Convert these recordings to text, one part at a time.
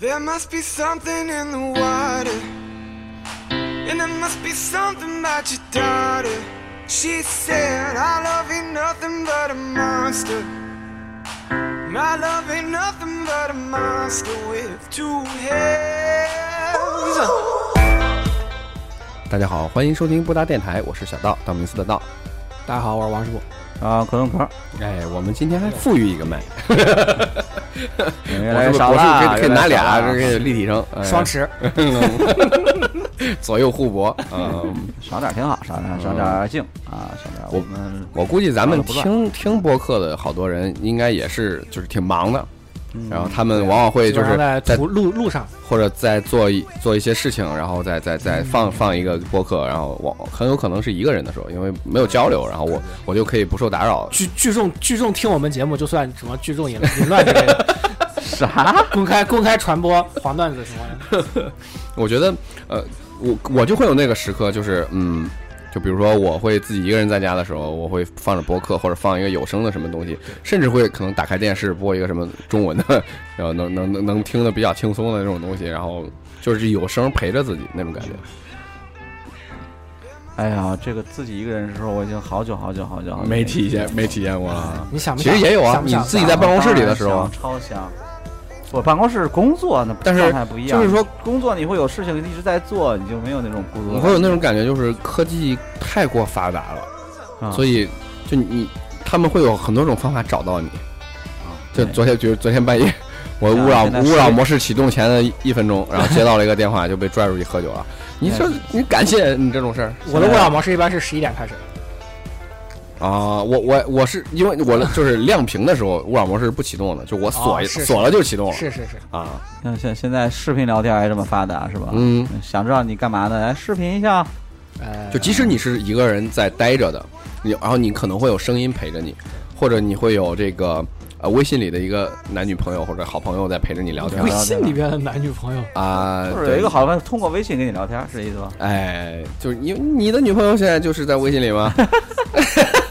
There must be something in the water. And there must be something about your daughter. She said, I love ain't nothing but a monster. My love ain't nothing but a monster with two heads. 大家好，欢迎收听布达电台，我是小道，道明寺的道。大家好，我是王师傅。啊，可动壳，哎，我们今天还富裕一个麦，越 我是不是我是可以可以拿俩，这个立体声，哎。双持，左右互搏。嗯，少点挺好，少点少点静啊，少点我们我估计咱们听听播客的好多人，应该也是就是挺忙的，然后他们往往会就是在路路上，或者在做一做一些事情，然后再再再放放一个播客，然后我很有可能是一个人的时候，因为没有交流，然后我我就可以不受打扰。聚聚众聚众听我们节目，就算什么聚众淫淫乱之类的，啥？公开公开传播黄段子什么的。我觉得，呃，我我就会有那个时刻，就是嗯，就比如说我会自己一个人在家的时候，我会放着播客或者放一个有声的什么东西，甚至会可能打开电视播一个什么中文的，然后能能能能听得比较轻松的那种东西，然后就是有声陪着自己那种感觉。哎呀，这个自己一个人的时候，我已经好久好久好久没体验没体验过了。你想不想？其实也有啊想，想你自己在办公室里的时候超，想。我办公室工作那但是状态不一样，就是说工作你会有事情一直在做，你就没有那种孤独感。我会有那种感觉，就是科技太过发达了，啊所以就你他们会有很多种方法找到你。就昨天就是昨天半夜，我像勿扰勿扰模式启动前的一分钟，然后接到了一个电话，就被拽出去喝酒了。你说你感谢你这种事儿我的勿扰模式一般是十一点开始，啊？我我我是因为我的就是亮屏的时候，勿扰模式是不启动的，就我锁哦是是锁了就启动了是是是，啊。像现现在视频聊天还这么发达是吧？嗯，想知道你干嘛呢？来视频一下。呃，就即使你是一个人在待着的，你然后你可能会有声音陪着你，或者你会有这个呃微信里的一个男女朋友或者好朋友在陪着你聊天 微信里边的男女朋友，啊。有一个好朋友通过微信跟你聊天，是这意思吧？哎，就是你你的女朋友现在就是在微信里吗？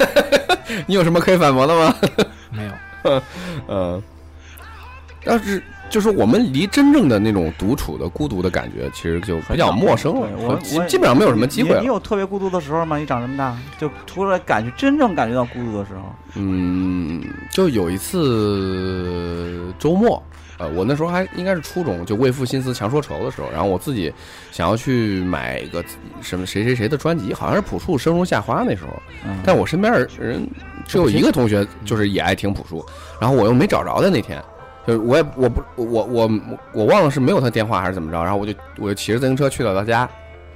你有什么可以反驳的吗？没有，嗯，但是就是我们离真正的那种独处的孤独的感觉，其实就比较陌生了我，基我基本上没有什么机会你。了你。有特别孤独的时候吗？你长这么大，就除了感觉真正感觉到孤独的时候，嗯，就有一次周末，呃，我那时候还应该是初中，就为赋新词强说愁的时候，然后我自己想要去买一个什么谁谁谁的专辑，好像是朴树《生如夏花》那时候，嗯，但我身边人只有一个同学就是也爱听朴树，然后我又没找着的那天，就是我也我不我我我忘了是没有他电话还是怎么着，然后我就我就骑着自行车去了他家。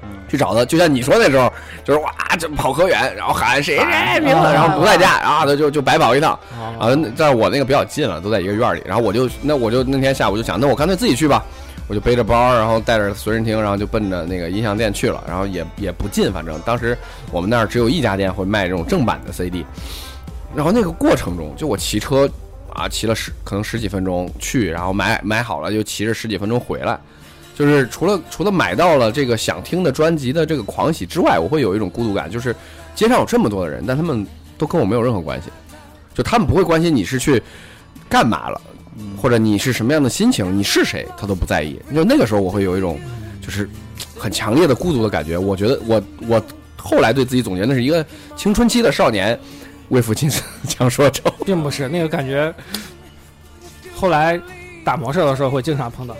嗯去找他，就像你说那时候，就是哇，就跑可远，然后喊谁谁名字，然后不在家，然后他就就白跑一趟。啊，啊，那但是我那个比较近了，都在一个院儿里。然后我就那我就那天下午就想，那我干脆自己去吧。我就背着包，然后带着随身听，然后就奔着那个音像店去了。然后也也不近，反正当时我们那儿只有一家店会卖这种正版的 CD。然后那个过程中，就我骑车啊，骑了十可能十几分钟去，然后买买好了，就骑着十几分钟回来。就是除了除了买到了这个想听的专辑的这个狂喜之外，我会有一种孤独感，就是街上有这么多的人，但他们都跟我没有任何关系，就他们不会关心你是去干嘛了，或者你是什么样的心情，你是谁，他都不在意。就那个时候，我会有一种就是很强烈的孤独的感觉。我觉得我我后来对自己总结，那是一个青春期的少年为赋新词强说愁。并不是那个感觉。后来打魔兽的时候会经常碰到，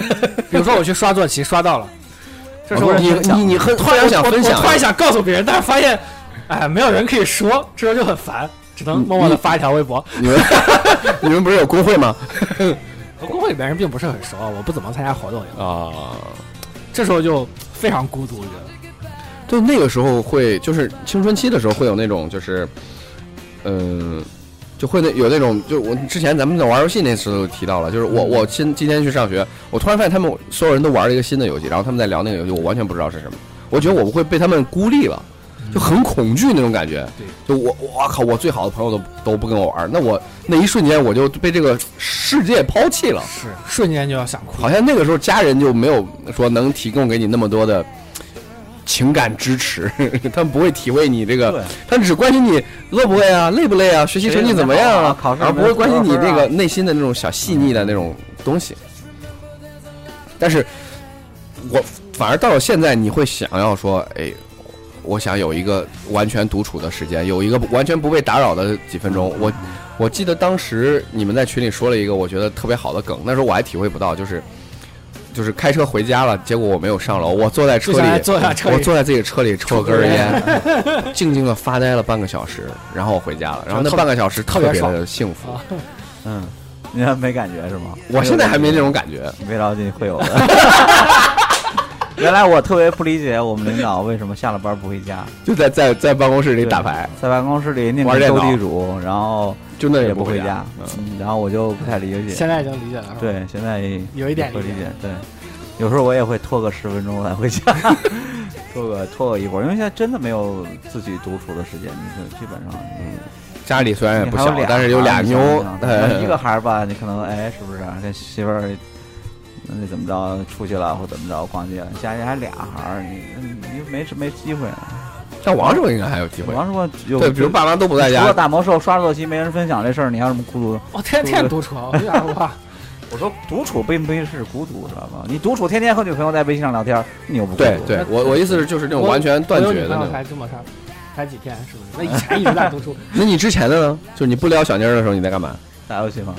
比如说我去刷坐骑刷到了，这时候你你你很突然想分享我，突然想告诉别人，但是发现，哎，没有人可以说，这时候就很烦，只能默默的发一条微博。你们 你们不是有工会吗？和工会里边人并不是很熟，我不怎么参加活动，啊。这时候就非常孤独，我觉得。对，那个时候会就是青春期的时候会有那种就是，嗯、就会那有那种，就我之前咱们在玩游戏那时候提到了，就是我我今今天去上学，我突然发现他们所有人都玩了一个新的游戏，然后他们在聊那个游戏，我完全不知道是什么，我觉得我会被他们孤立了，就很恐惧那种感觉。对，就我我靠，我最好的朋友都都不跟我玩，那我那一瞬间我就被这个世界抛弃了。是瞬间就要想哭好。像那个时候家人就没有说能提供给你那么多的情感支持，他们不会体会你这个，他们只关心你饿不饿啊、累不累啊、学习成绩怎么样啊，考试而不会关心你这个内心的那种小细腻的那种东西。但是，我反而到了现在，你会想要说，哎，我想有一个完全独处的时间，有一个完全不被打扰的几分钟。我我记得当时你们在群里说了一个我觉得特别好的梗，那时候我还体会不到，就是就是开车回家了，结果我没有上楼，我坐在车里，坐在车里我坐在自己的车里抽了根儿烟，静静的发呆了半个小时，然后我回家了。然后那半个小时特别特别的幸福。啊嗯，你还没感觉是吗？我现在还没那种感觉。没着急会有的。原来我特别不理解我们领导为什么下了班不回家，就在在在办公室里打牌，在办公室里宁玩斗地主，然后就那也不回家。。嗯，然后我就不太理解。现在已经理解了，对，现在有一点理解。会理解。对，有时候我也会拖个十分钟才回家，拖个拖个一会儿，因为现在真的没有自己独处的时间，你是基本上嗯。家里虽然也不小但是有俩妞一个孩儿吧，你可能哎，是不是跟媳妇儿那怎么着出去了或怎么着逛街了？家里还俩孩儿，你你没没机会。像王师傅应该还有机会。王师傅有对，比如爸妈都不在家除了家，打魔兽、刷坐骑没人分享这事儿，你还有什么孤独的？我天天独处，我一点怕。我说独处并不是孤独，知道吗？你独处天天和女朋友在微信上聊天，你又不孤独对对，我我意思是就是那种完全断绝的那种。才这么长，才几天，是不是？那以前一直在独处，那你之前的呢？就是你不撩小妮儿的时候，你在干嘛？打游戏吗？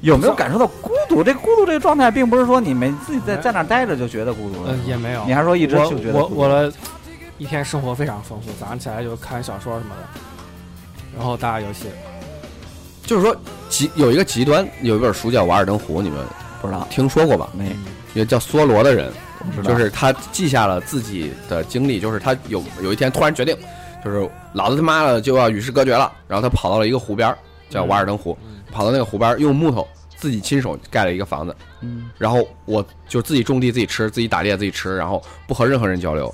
有没有感受到孤独？这孤独这个状态，并不是说你们自己在在那儿待着就觉得孤独了嗯，，也没有。你还说一直我就觉得我我的一天生活非常丰富，早上起来就看小说什么的，然后打打游戏。就是说极有一个极端，有一本书叫《瓦尔登湖》，你们不知道听说过吧？没一个叫梭罗的人，就是他记下了自己的经历，就是他有有一天突然决定，就是老子他妈的就要与世隔绝了，然后他跑到了一个湖边，叫瓦尔登湖，嗯跑到那个湖边，用木头自己亲手盖了一个房子，嗯然后我就自己种地自己吃，自己打猎自己吃，然后不和任何人交流，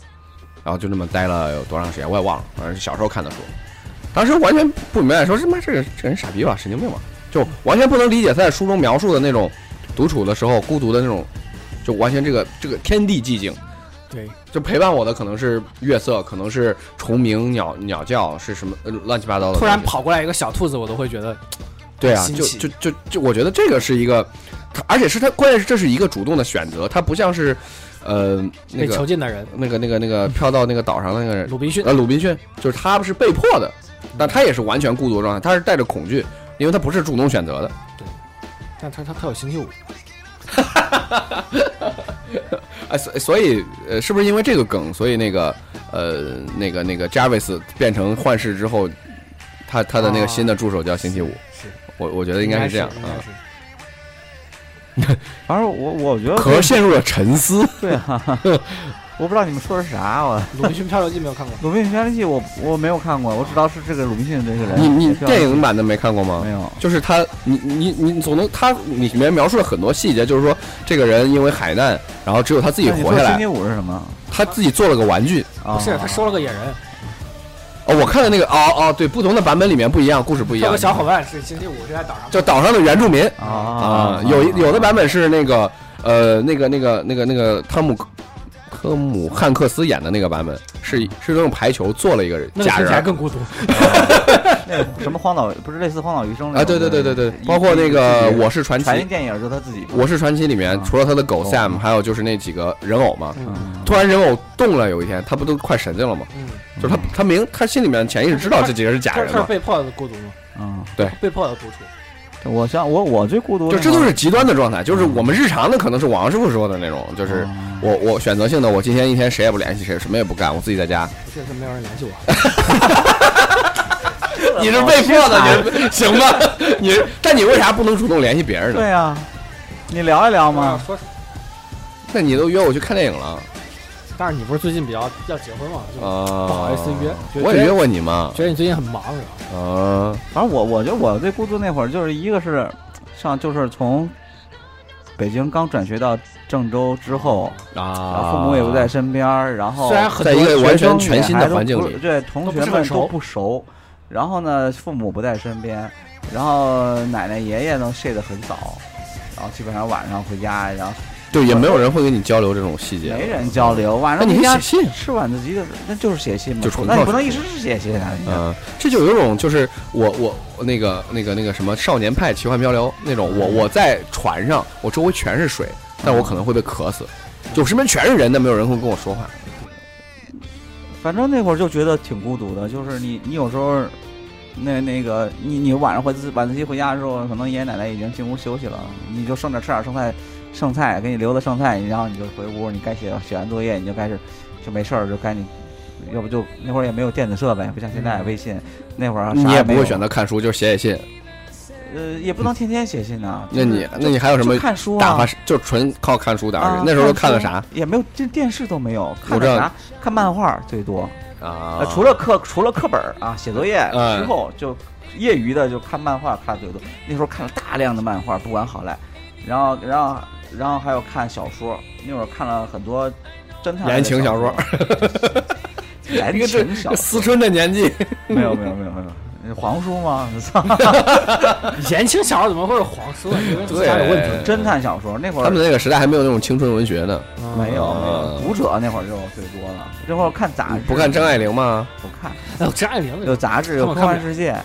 然后就这么待了有多长时间我也忘了，反正是小时候看的书，当时完全不明白，说他妈这个这人傻逼吧，神经病吧，就完全不能理解他在书中描述的那种独处的时候孤独的那种，就完全这个这个天地寂静。对，就陪伴我的可能是月色，可能是虫鸣、鸟鸟叫，是什么呃乱七八糟的。突然跑过来一个小兔子，我都会觉得对啊，就就就就，我觉得这个是一个，他而且是他关键是这是一个主动的选择，他不像是，呃，那个囚个禁的人。那个那个那个飘到那个岛上的那个人，鲁滨逊呃，鲁滨逊，就是他是被迫的，但他也是完全孤独的状态，他是带着恐惧，因为他不是主动选择的。但他他他有星期五，哈哈哈哎，所所以呃，是不是因为这个梗，所以那个呃那个那个 Jarvis 变成幻视之后，他他的那个新的助手叫星期五，是我我觉得应该是这样啊。反正我我觉得可陷入了沉思。对啊，我不知道你们说的是啥，我。鲁滨逊漂流记没有看过，鲁滨逊漂流记我我没有看过，我知道是这个鲁滨逊这个人。你你电影版的没看过吗？没有？就是他，你你你总能他里面描述了很多细节，就是说这个人因为海难，然后只有他自己活下来，星期五是什么？他自己做了个玩具。啊不是他收了个野人，哦，我看的那个，哦哦，对，不同的版本里面不一样，故事不一样有个。小伙伴是星期五是在岛上，就岛上的原住民啊啊，有有的版本是那个呃那个那个那个那个汤姆科姆汉克斯演的那个版本，是是用排球做了一个人假人更孤独。那个什么荒岛，不是类似荒岛余生啊，对对对对对，包括那个《我是传奇》传奇电影，就他自己。我是传奇里面啊除了他的狗狗 Sam，还有就是那几个人偶嘛。突然人偶动了，有一天他不都快神经了吗？嗯，就是他他明他心里面潜意识知道这几个是假他人，他是被迫的孤独吗？嗯，对被迫的独处。我像我我最孤独的就那会儿，这都是极端的状态。就是我们日常的可能是王师傅说的那种，就是嗯我我选择性的，我今天一天谁也不联系谁，什么也不干，我自己在家。不是是没有人联系我，你是被迫的，你行吧？你但你为啥不能主动联系别人呢？对呀，你聊一聊嘛。说？那你都约我去看电影了但是你不是最近比较要结婚嘛，就啊？不好意思约。我也约过你嘛。觉得你最近很忙，是吧？啊，反正我我觉得我最孤独那会儿，就是一个是上就是从北京刚转学到郑州之后，然啊，后父母也不在身边，然后虽然很在一个完全全新的环境里，对，同学们都不熟，然后呢，父母不在身边，然后奶奶爷爷呢睡得很早，然后基本上晚上回家，然后对，也没有人会跟你交流这种细节。没人交流，晚上你写信。吃晚自习的那就是写信嘛，就纯那你不能一直是写信啊，嗯，这就有一种就是我我我那个那个那个什么少年派奇幻漂流那种，我我在船上，我周围全是水，但我可能会被渴死，就我身边全是人，但没有人会跟我说话。反正那会儿就觉得挺孤独的，就是你你有时候。那那个，你你晚上回自晚自习回家的时候，可能爷爷奶奶已经进屋休息了，你就剩点吃点剩菜，剩菜给你留的剩菜，然后你就回屋，你该写写完作业，你就开始就没事儿就赶紧，要不就那会儿也没有电子设备，不像现在微信，那会儿你也不会选择看书，就是写写信。呃，也不能天天写信呐。那你那你还有什么就看书啊打发？就纯靠看书打发时啊间？那时候都看了啥也没有，这电视都没有，看啥？看漫画最多。啊呃，除了课除了课本儿啊，写作业嗯之后就业余的就看漫画看的最多。那时候看了大量的漫画，不管好赖，然后然后然后还有看小说，那会儿看了很多侦探言情小说说，言情小说 思春的年纪，没有没有没有没有。那黄书吗？操！言情小说怎么会是黄书对家有问题。侦探小说那会儿他们那个时代还没有那种青春文学呢。嗯没有没有，嗯读者那会儿就最多了。那会儿看杂志，不看张爱玲吗？不看，哎，张爱玲有杂志，有科幻世界、啊，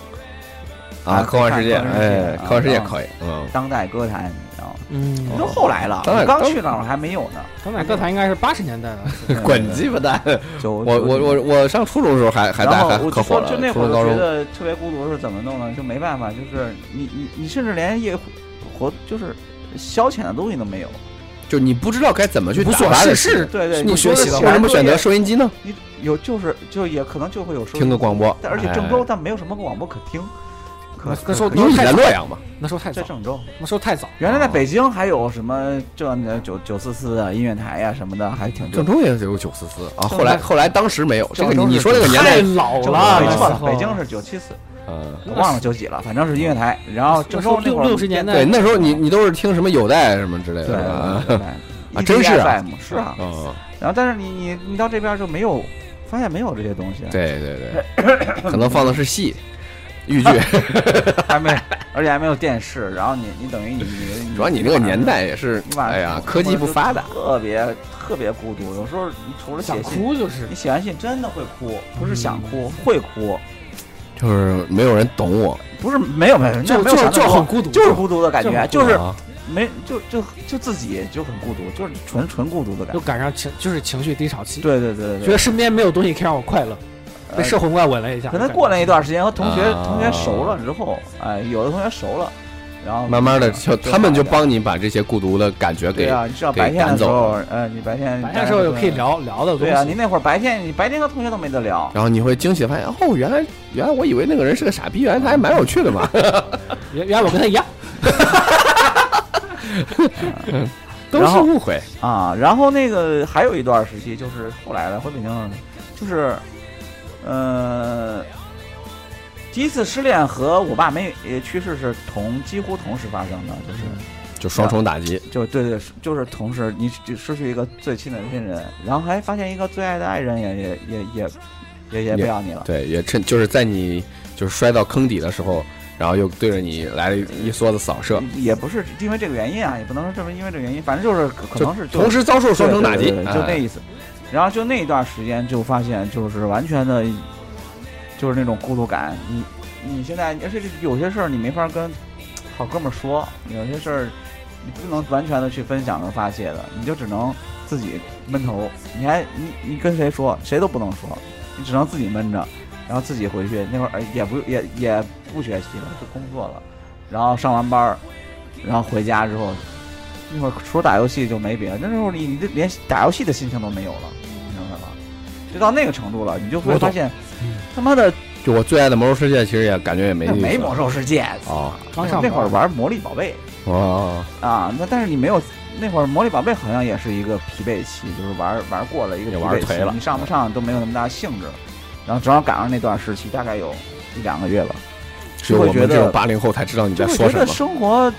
啊科幻世界，哎，啊科幻世界可以，嗯，当代歌坛，嗯，都后来了，我刚去那会儿还没有呢。当代歌坛应该是八十年代的，滚鸡巴蛋！就我我我我上初中的时候还还在还然后我就可火了，说就那会儿觉得特别孤独是怎么弄呢？就没办法，就是你你你甚至连夜活就是消遣的东西都没有。就你不知道该怎么去无所。事事。对对，你学习了为什么选择收音机呢？你有就是就也可能就会有收听个广播但而且郑州但没有什么广播可听。可那时候因为你在洛阳嘛，那时候太早，在郑州，那时候太早。原来在北京还有什么这那九九四四啊音乐台呀、什么的，还挺多郑。州也有九四四啊。后来后来当时没有这个，你你说这个年代，老了，没错北京是九七四，嗯，我忘了九几了，反正是音乐台。然后郑州六六十年代对，那时候你你都是听什么有带什么之类的，对对 啊真是啊是啊。嗯，然后但是你你你到这边就没有，发现没有这些东西，对对对，可能放的是戏、豫剧，还没，而且还没有电视。然后你你等于你你主要你那个年代也是，哎呀，科技不发达，特别特别孤独。有时候你除了想，哭就是你写完信真的会哭，不是想嗯哭，会哭，就是没有人懂我，不是没有没有，就就就很孤独，就是孤独的感觉，就就是啊没就就就自己就很孤独，就是纯纯孤独的感觉就。赶上情就是情绪低潮期，对对对对对觉得，身边没有东西可以让我快乐，被呃社会怪吻了一下。可能过了一段时间和同学啊同学熟了之后，哎，有的同学熟了，然后慢慢的就他们就帮你把这些孤独的感觉给对啊，你知道白天的时候，呃，你白天白天时候就可以。聊聊的东对啊，西你，那会儿白天，你白天和同学都没得聊，然后你会惊喜地发现，哦，原来原来我以为那个人是个傻逼，原来他还蛮有趣的嘛。原原来我跟他一样，都是误会。啊，然后那个还有一段时期，就是后来了，回北京，就是，呃，第一次失恋和我爸没也去世是同几乎同时发生的，就是就双重打击，就对对，就是同时你就失去一个最亲的亲人，然后还发现一个最爱的爱人也也也也也也不要你了，对，也趁就是在你就是摔到坑底的时候，然后又对着你来了一梭子扫射，也不是因为这个原因啊，也不能说这么因为这个原因，反正就是可能是就同时遭受双重打击。就那哎意思。然后就那一段时间就发现，就是完全的，就是那种孤独感。你你现在，而且有些事儿你没法跟好哥们儿说，有些事儿你不能完全的去分享和发泄的，你就只能自己闷头。你还你你跟谁说，谁都不能说，你只能自己闷着，然后自己回去。那会儿也不也也不学习了，就工作了，然后上完班儿，然后回家之后。那会儿除了打游戏就没别的，那时候你你这连打游戏的心情都没有了，就到那个程度了，你就会发现嗯，他妈的就我最爱的魔兽世界，其实也感觉也没没意思魔兽世界啊刚上那会儿玩魔力宝贝哦，啊，那但是你没有那会儿魔力宝贝好像也是一个疲惫期，就是玩玩过了一个也疲惫期玩颓了你上不上都没有那么大兴致，然后正好赶上那段时期，大概有一两个月吧，只有我会觉得们这种八零后才知道你在说什么。生活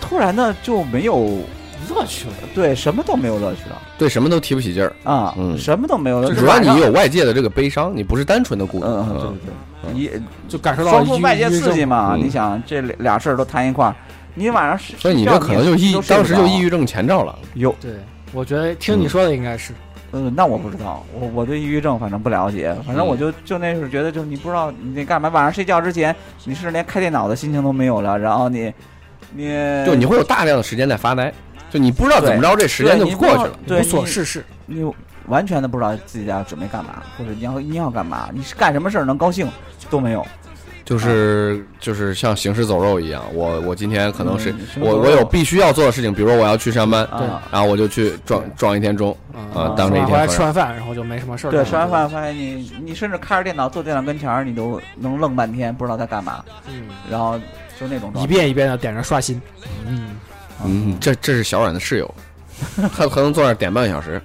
突然的就没有乐趣了。对什么都没有乐趣了。对什么都提不起劲儿，啊，嗯。什么都没有乐趣，主要你有外界的这个悲伤，你不是单纯的孤独。嗯，嗯对对对，你就感受到双重外界刺激嘛。嗯。你想这俩俩事儿都摊一块儿，你晚上睡，所以你这可能就抑当时就抑郁症前兆了。有，对，我觉得听你说的应该是，嗯，那我不知道，我我对抑郁症反正不了解，反正我就就那时候觉得，就是你不知道你得干嘛，晚上睡觉之前你是连开电脑的心情都没有了，然后你你就你会有大量的时间在发呆，就你不知道怎么着，这时间就过去了。对无所你事事。你完全的不知道自己要准备干嘛，或者你要你要干嘛，你是干什么事儿能高兴都没有。就是就是像行尸走肉一样，我我今天可能是我我有必须要做的事情，比如说我要去上班，啊，然后我就去撞撞一天钟，啊当这一天回来天。吃完饭，然后就没什么事儿。对，吃完，饭发现你你甚至开着电脑坐电脑跟前儿，你都能愣半天，不知道在干嘛，嗯，然后就那种一遍一遍的点着刷新。嗯，嗯，这这是小阮的室友，他可能坐那儿点半个小时，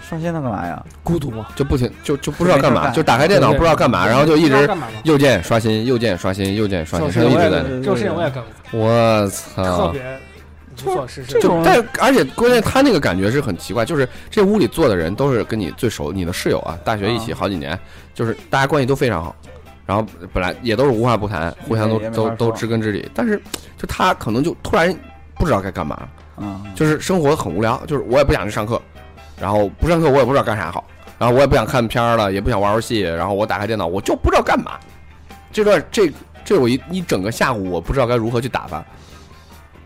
刷新它干嘛呀？孤独嘛，就不停就就不知道干嘛，就打开电脑不知道干嘛，然后就一直。右键刷新，右键刷新，右键刷新，他就一直在那。这种事情我也干过，我特操！别无所事事这。种就但而且关键他那个感觉是很奇怪，就是这屋里坐的人都是跟你最熟，你的室友啊，大学一起好几年，就是大家关系都非常好，然后本来也都是无话不谈，互相都都也没法说都知根知底，但是就他可能就突然不知道该干嘛，嗯，就是生活很无聊，就是我也不想去上课，然后不上课我也不知道干啥好，然后我也不想看片儿了，也不想玩游戏，然后我打开电脑我就不知道干嘛，这段这这我一一整个下午我不知道该如何去打发，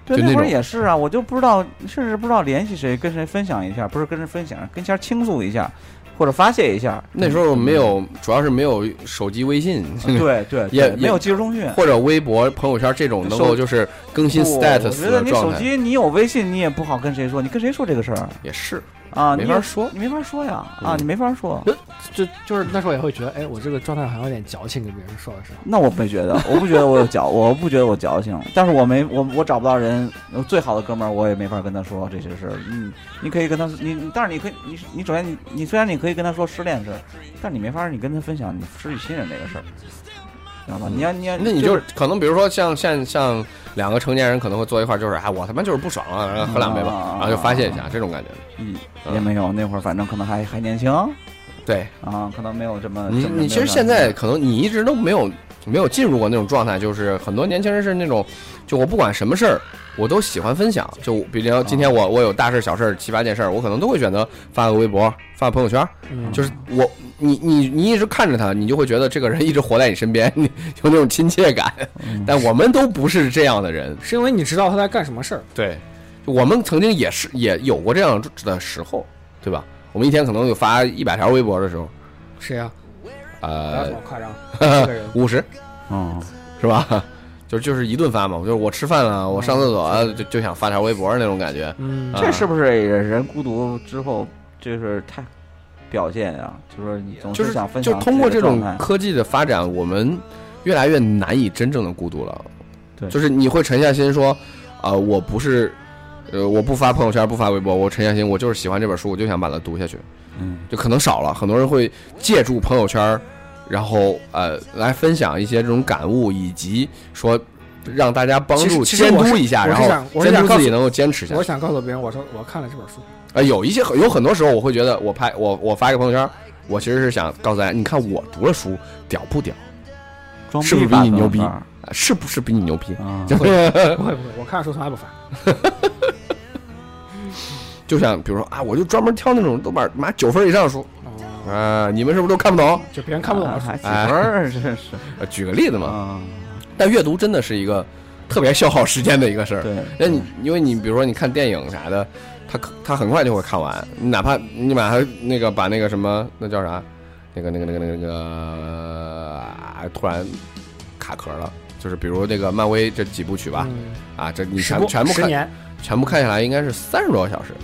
对，那会儿也是啊，我就不知道，甚至不知道联系谁，跟谁分享一下，不是跟谁分享，跟前儿倾诉一下，或者发泄一下。那时候没有，主要是没有手机微信，嗯，对对，也没有即时通讯。或者微博、朋友圈这种能够就是更新 status 我觉得你手机你有微信，你也不好跟谁说，你跟谁说这个事儿也是啊？没法说。你没法说呀啊，嗯你没法说。就就是那时候也会觉得，哎，我这个状态好像有点矫情，跟别人说的时候。那我没觉得，我不觉得我有矫，我不觉得我矫情，但是我没我我找不到人，最好的哥们儿我也没法跟他说这些事儿。嗯，你可以跟他你，你但是你可以你你首先你你虽然你可以跟他说失恋的事儿，但你没法你跟他分享你失去亲人这个事儿，知道吧？你要你要那你就是可能比如说像像像两个成年人可能会坐一块儿，就是哎我他妈就是不爽了，然后喝两杯吧，啊然后就发泄一下这种感觉。嗯也没有那会儿，反正可能还还年轻对啊，可能没有这么你你其实现在可能你一直都没有没有进入过那种状态，就是很多年轻人是那种，就我不管什么事儿。我都喜欢分享，就比如今天我我有大事小事七八件事儿，我可能都会选择发个微博、发个朋友圈，嗯，就是我，你你你一直看着他，你就会觉得这个人一直活在你身边，你有那种亲切感。嗯但我们都不是这样的人，是因为你知道他在干什么事儿。对，我们曾经也是也有过这样的时候，对吧？我们一天可能有发一百条微博的时候，谁呀？不要呃这，么夸张。五十嗯 是吧？就就是一顿发嘛，就是我吃饭了，我上厕所了就就想发条微博那种感觉。嗯啊这是不是人人孤独之后就是太表现呀？就是你总就是想分享就享通过这种科技的发展，我们越来越难以真正的孤独了。对就是你会沉下心说，啊、我不是，呃，我不发朋友圈，不发微博，我沉下心，我就是喜欢这本书，我就想把它读下去。嗯就可能少了，很多人会借助朋友圈，然后呃来分享一些这种感悟，以及说让大家帮助监督一下，然后监督自己能够坚持下我。想告诉别人，我说我看了这本书，呃，有一些有很多时候，我会觉得我拍我我发一个朋友圈，我其实是想告诉大家，你看我读了书屌不屌，装是不是比你牛逼是不是比你牛逼？不会 不会，我看书从来不发。就像比如说啊，我就专门挑那种豆瓣妈九分以上的书哦，啊，你们是不是都看不懂？就别人看不懂还。几分儿，真是呃 举个例子嘛，啊，但阅读真的是一个特别消耗时间的一个事儿。对，那你因为你比如说你看电影啥的，他可他很快就会看完，你哪怕你把他那个把那个什么那叫啥，那个那个那个那个那个、啊突然卡壳了，就是比如那个漫威这几部曲吧，嗯，啊，这你全部全部看，全部看下来应该是三十多个小时，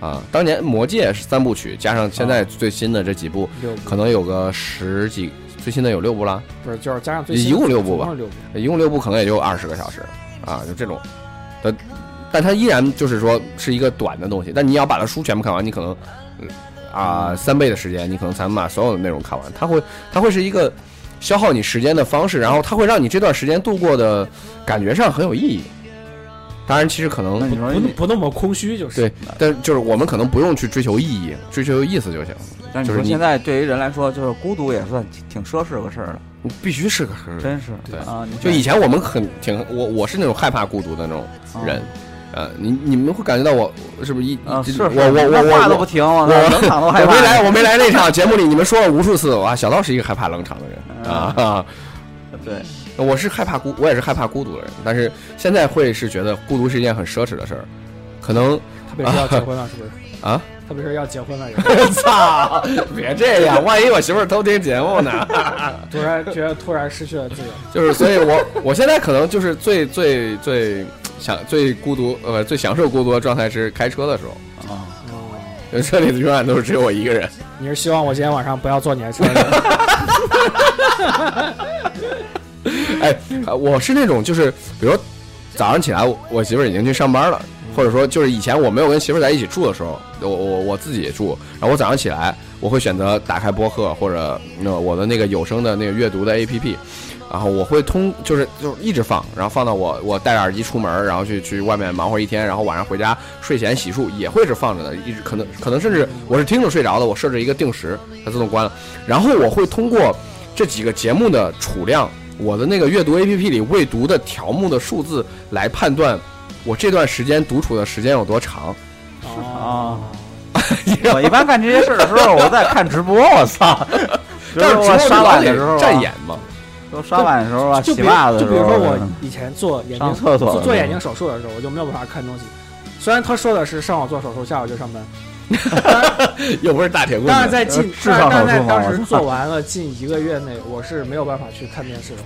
啊，当年《魔戒》是三部曲，加上现在最新的这几部，可能有个十几，最新的有六部了，不是就是加上最一新共六部吧。一共六部可能也就二十个小时，啊，就这种，的，但它依然就是说是一个短的东西，但你要把它书全部看完，你可能嗯啊、三倍的时间，你可能才能把所有的内容看完，它会它会是一个消耗你时间的方式，然后它会让你这段时间度过的感觉上很有意义。当然，其实可能不不那么空虚就是。对，但就是我们可能不用去追求意义，追求意思就行。但你就是你说现在对于人来说，就是孤独也算挺挺奢侈个事儿了。必须是个是真是对啊！就以前我们很挺我我是那种害怕孤独的那种人，呃，你你们会感觉到我是不是一啊，一是我我我我我都不停，我我冷场都害怕。我没来 我没来那场节目里，你们说了无数次，哇，小道是一个害怕冷场的人啊。对，我是害怕孤，我也是害怕孤独的人，但是现在会是觉得孤独是一件很奢侈的事儿，可能特别是要结婚了，是不是？啊，特别是要结婚了，操，别这样，万一我媳妇儿偷听节目呢？突然觉得突然失去了自由。就是，所以我我现在可能就是最最最想最孤独呃最享受孤独的状态是开车的时候，啊，哦，因 为车里永远都是只有我一个人。你是希望我今天晚上不要坐你的车？哎，呃我是那种就是，比如早上起来，我我媳妇儿已经去上班了，或者说就是以前我没有跟媳妇儿在一起住的时候，我我我自己也住，然后我早上起来，我会选择打开播客或者呃我的那个有声的那个阅读的 APP，然后我会通就是就是一直放，然后放到我我戴着耳机出门，然后去去外面忙活一天，然后晚上回家睡前洗漱也会是放着的，一直可能可能甚至我是听着睡着的，我设置一个定时，它自动关了，然后我会通过这几个节目的储量。我的那个阅读 APP 里未读的条目的数字来判断我这段时间独处的时间有多长。啊，我一般干这些事儿的时候，我在看直播，我操！就是我刷碗的时候啊站眼嘛，都刷碗的时候啊，洗就比如就袜子的时候，比如说我以前做眼睛厕所做做眼睛手术的时候，我就没有办法看东西。虽然他说的是上午做手术，下午就上班，又不是大铁棍子。但是在近但是在当时做完了近一个月内，我是没有办法去看电视的，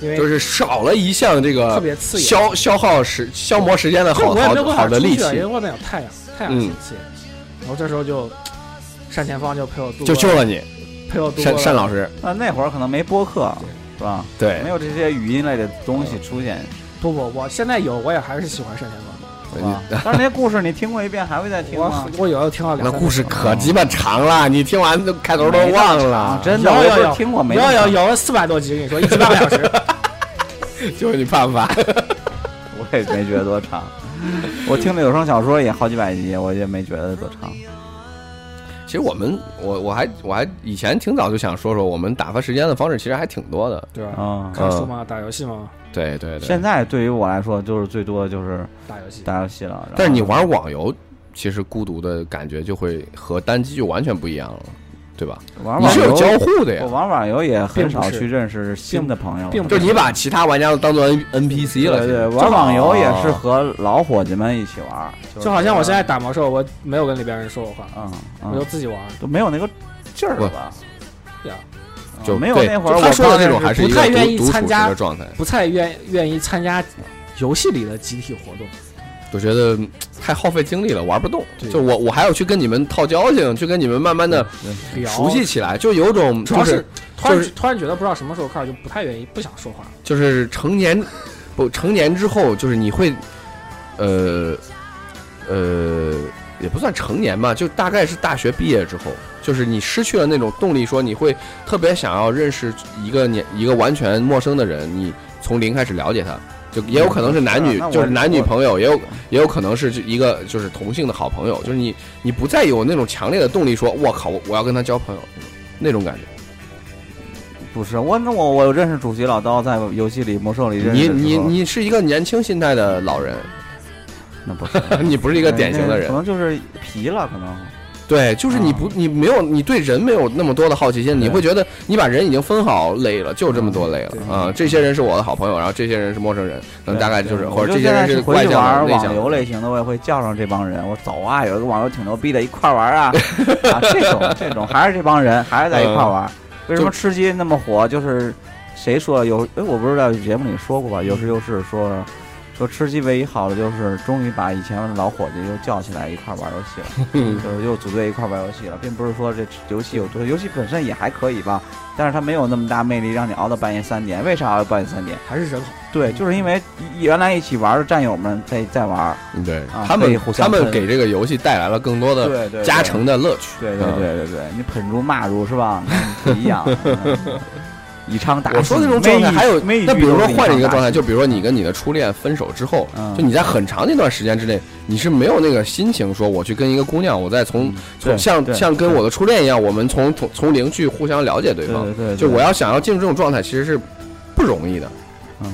因为就是少了一项这特个别刺眼。消消耗时消磨时间的好好好的利器出去了因为，外面有太阳，太阳嗯很刺眼。然后这时候就单前方就陪我度过，就救了你，单单老师。那那会儿可能没播客，是吧？对没，有这些语音类的东西出现，不不，我现在有，我也还是喜欢单田芳。但是那些故事你听过一遍，还会再听吗我？我有的听了两那故事可鸡巴长了，你听完都开头都忘了啊，。真的，有我有有听过没？有有有四百多集，跟你说一集半个小时。就是你怕不怕？我也没觉得多长。我听的有声小说也好几百集，我也没觉得多长。其实我们，我我还我还以前挺早就想说说，我们打发时间的方式其实还挺多的。对啊？嗯，看书吗？打游戏吗？对对对。现在对于我来说，就是最多的就是打游戏。打游戏了。但是你玩网游，其实孤独的感觉就会和单机就完全不一样了，对吧？你是有玩网游，交互的呀我，玩网游也很少去认识新的朋友，并不就是你把其他玩家都当做 N NPC 了。对对，玩网游也是哦和老伙计们一起玩，就好像我现在打魔兽，我没有跟里边人说过话，嗯我就嗯自己玩。都没有那个劲儿了吧？对啊，就没有那会儿我说的刚认识这种还是不太愿意参加的状态，不太愿愿意参加游戏里的集体活动。我觉得嗯太耗费精力了，玩不动。就我我还要去跟你们套交情，去跟你们慢慢的熟悉起来，就有种主要就是突然突然觉得不知道什么时候开始就不太愿意，不想说话。就是成年不成年之后，就是你会呃呃也不算成年吧，就大概是大学毕业之后，就是你失去了那种动力，说你会特别想要认识一个年一个完全陌生的人，你从零开始了解他。就也有可能是男女就是男女朋友，也有也有可能是一个就是同性的好朋友，就是你你不再有那种强烈的动力说，我靠，我我要跟他交朋友那种感觉。不是我，那我我认识主席老刀在游戏里魔兽里认识你你你是一个年轻心态的老人，那不是 你不是一个典型的人可。能就是皮了，可能对，就是你不，你没有，你对人没有那么多的好奇心，你会觉得你把人已经分好类了，就这么多类了啊。这些人是我的好朋友，然后这些人是陌生人，可能大概就是或者这些人是外向玩网。游类型的，我也会叫上这帮人。我说走啊，有一个网游挺牛逼的，一块玩啊 啊！这种这种还是这帮人，还是在一块玩。为什么吃鸡那么火？就是谁说有？哎，我不知道节目里说过吧？有时有事说说吃鸡唯一好的就是终于把以前的老伙计又叫起来一块儿玩游戏了。嗯就是又组队一块儿玩游戏了，并不是说这游戏有多，游戏本身也还可以吧，但是它没有那么大魅力，让你熬到半夜三点。为啥熬到半夜三点？还是人好。对，就是因为原来一起玩的战友们在在玩，对啊他们互，相他们给这个游戏带来了更多的对对加成的乐趣。对对嗯对对对，你喷住骂住是吧？那不一样。嗯以昌打我说喜那种状态，还有那比如说换一个状态，就比如说你跟你的初恋分手之后，嗯就你在很长的一段时间之内，你是没有那个心情说我去跟一个姑娘，我再从嗯从像像跟我的初恋一样，我们从从从零去互相了解对方。对对对，就我要想要进入这种状态，其实是不容易的。嗯，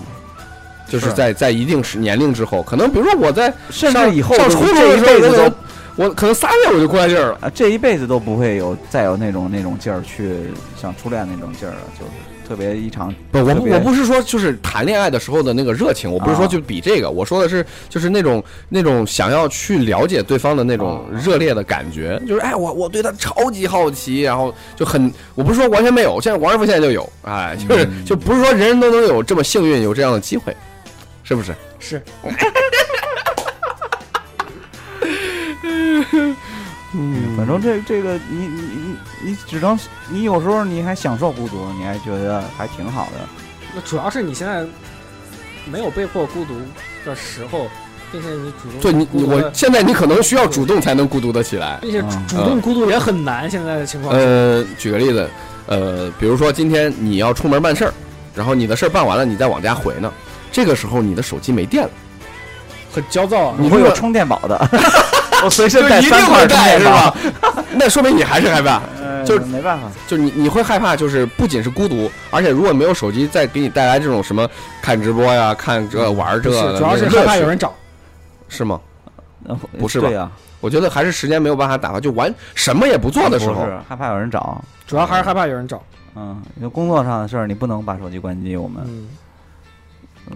就是是在在一定时年龄之后，可能比如说我在甚上至以后都上初中这一的时候辈子都我我可能仨月我就过来劲儿了。啊，这一辈子都不会有再有那种那种劲儿去像初恋那种劲儿了，就是特别一场不，我不我不是说就是谈恋爱的时候的那个热情，我不是说啊。就比这个，我说的是就是那种那种想要去了解对方的那种啊。热烈的感觉，就是哎，我我对他超级好奇，然后就很，我不是说完全没有，现在王师傅现在就有，哎，就是、嗯。就不是说人人都能有这么幸运有这样的机会，是不是？是。嗯。反正这这个你你你你只能你有时候你还享受孤独，你还觉得还挺好的。那主要是你现在没有被迫孤独的时候，并且你主动对你我现在你可能需要主动才能孤独的起来。并且嗯主动孤独也很难。现在的情况是，呃，举个例子，呃，比如说今天你要出门办事儿，然后你的事儿办完了，你再往家回呢，这个时候你的手机没电了，很焦躁啊。你会有充电宝的，我随身带三块会带是充电宝吧？？那说明你还是害怕，呃，就是没办法，就你你会害怕，就是不仅是孤独，而且如果没有手机再给你带来这种什么看直播呀、看这玩儿这主要是害怕有人找。是吗？呃不是吧我觉得还是时间没有办法打发，就完什么也不做的时候，害怕有人找。主要还是害怕有人找。嗯，因为工作上的事儿，你不能把手机关机。我们嗯，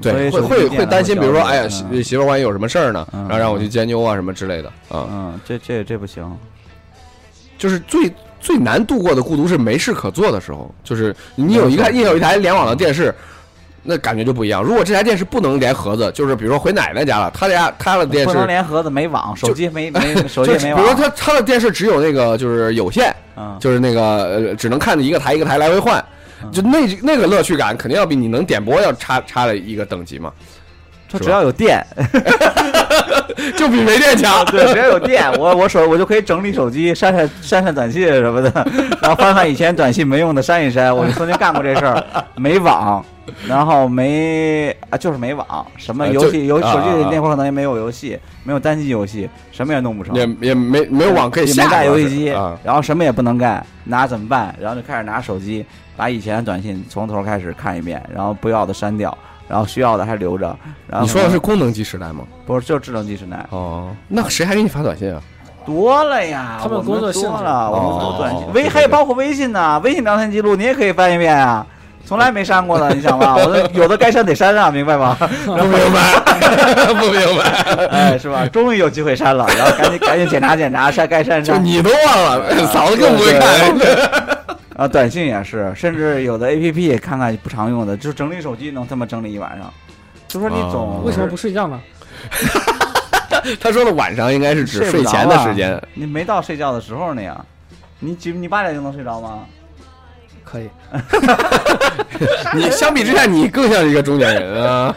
对，会会会担心，比如说，哎呀，嗯媳媳妇儿万一有什么事儿呢，嗯然后让我去监究啊什么之类的啊。嗯，这这这不行。就是最最难度过的孤独是没事可做的时候，就是你有一个你有一台联网的电视，那感觉就不一样。如果这台电视不能连盒子，就是比如说回奶奶家了，他家他的电视不视能连盒子，没网，手机没 没手机没网。比如说他他的电视只有那个就是有线，嗯，就是那个呃只能看着一个台一个台来回换，嗯就那那个乐趣感肯定要比你能点播要差差了一个等级嘛，它只要有电，就比没电强。对，只要有电，我我手我就可以整理手机，删删删删短信什么的，然后翻翻以前短信没用的删一删。我就曾经干过这事儿，没网，然后没啊就是没网，什么游戏游手机里那会儿可能也没有游戏，没有单机游戏，什么也弄不成。也也没没有网可以下，也没带游戏机，啊，然后什么也不能干，拿怎么办？然后就开始拿手机把以前的短信从头开始看一遍，然后不要的删掉，然后需要的还留着。然后你说的是功能机时代吗？不是就是智能机时代哦，那谁还给你发短信啊？多了呀？他们工作性质多了，我们哦都短信，微还包括微信呢，微信聊天记录你也可以翻一遍啊。从来没删过的，你想吧？我的有的该删得删啊，明白吗？不明白，不明白，哎，是吧？终于有机会删了，然后赶紧赶紧检查检查，删该删删。就你都忘了，嫂子更不会看。啊，短信也是，甚至有的 A P P 看看不常用的，就整理手机能这么整理一晚上。就说你总、哦为什么不睡觉呢？他说的晚上应该是指睡前的啊时间。你没到睡觉的时候呢呀？你几你八点就能睡着吗？可以 你相比之下，你更像一个中年人啊。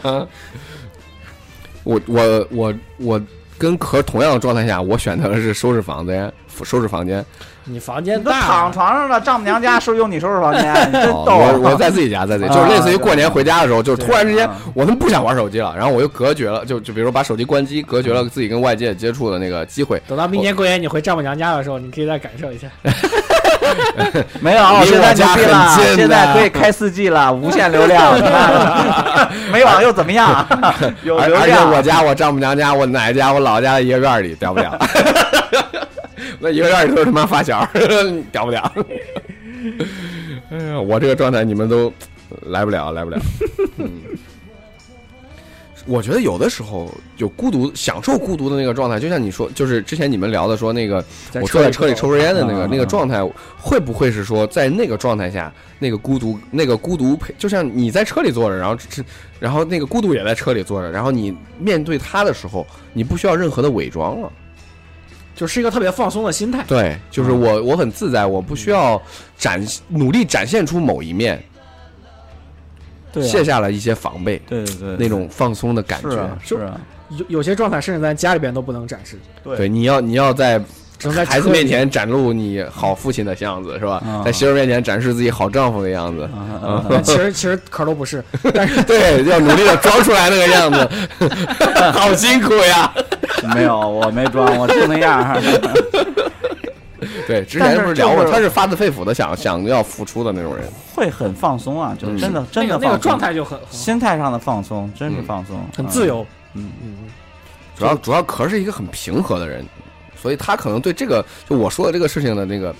我我我我跟壳同样的状态下，我选择的是收拾房间，收拾房间。你房间大，躺床上了，丈母娘家收用你收拾房间，你真哦逗啊。我我在自己家，在自己，啊 就是类似于过年回家的时候，就是突然之间啊，我他妈不想玩手机了，然后我又隔绝了，就就比如说把手机关机，隔绝了自己跟外界接触的那个机会。等到明年过年你回丈母娘家的时候，你可以再感受一下。没有，现在家牛逼了，现在可以开四 G 了，无限流量。没网又怎么样？有流而而且量。我家、我丈母娘家、我奶奶家、我姥姥家的一个院里，屌不屌？那一个院里都是他妈发小，屌不屌？哎呀，我这个状态你们都来不了，来不了。嗯，我觉得有的时候有孤独、享受孤独的那个状态，就像你说，就是之前你们聊的说那个我坐在车里抽根烟的那个嗯那个状态，会不会是说在那个状态下，那个孤独，那个孤独陪，就像你在车里坐着，然后这，然后那个孤独也在车里坐着，然后你面对他的时候，你不需要任何的伪装了。就是一个特别放松的心态。对，就是我我很自在，我不需要展努力展现出某一面，对啊卸下了一些防备，对对对，那种放松的感觉。是啊是啊，有有些状态甚至在家里边都不能展示。对，你要你要在只能在孩子面前展露你好父亲的样子，是吧？啊在媳妇面前展示自己好丈夫的样子，其实其实壳都不是，但是对，要努力的装出来那个样子，好辛苦呀。没有，我没装，我就那样儿。对，之前不是聊过，就是他是发自肺腑的想想要付出的那种人。会很放松啊，就真的真的那个那个状态就很很心态上的放松，真是嗯放松，很自由。嗯。嗯，主要主要壳是一个很平和的人，所以他可能对这个就我说的这个事情的那个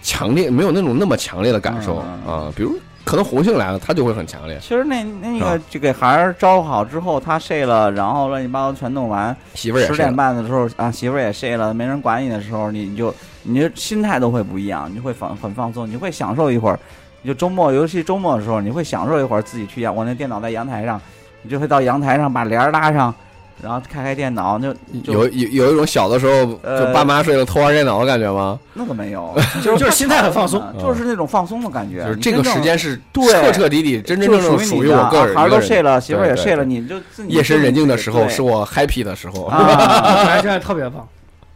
强烈没有那种那么强烈的感受啊。比如可能红杏来了，他就会很强烈。其实那那个就给孩儿招呼好之后，他睡了，然后乱七八糟全弄完，媳妇儿也是十点半的时候啊，媳妇儿也睡了，没人管你的时候，你你就你就心态都会不一样，你会放很放松，你会享受一会儿。你就周末，尤其周末的时候，你会享受一会儿自己去阳，我那电脑在阳台上，你就会到阳台上把帘儿拉上，然后开开电脑，就就有有有一种小的时候呃就爸妈睡了偷玩电脑的感觉吗？那个没有，就是就是心态很放松嗯就是那种放松的感觉。就是这个时间是对彻彻底底、真真正正属于你的属于我个人。啊孩儿一个人都睡了，媳妇儿也睡了，你就自己夜深人静的时候是我 happy 的时候。啊，还是特别棒。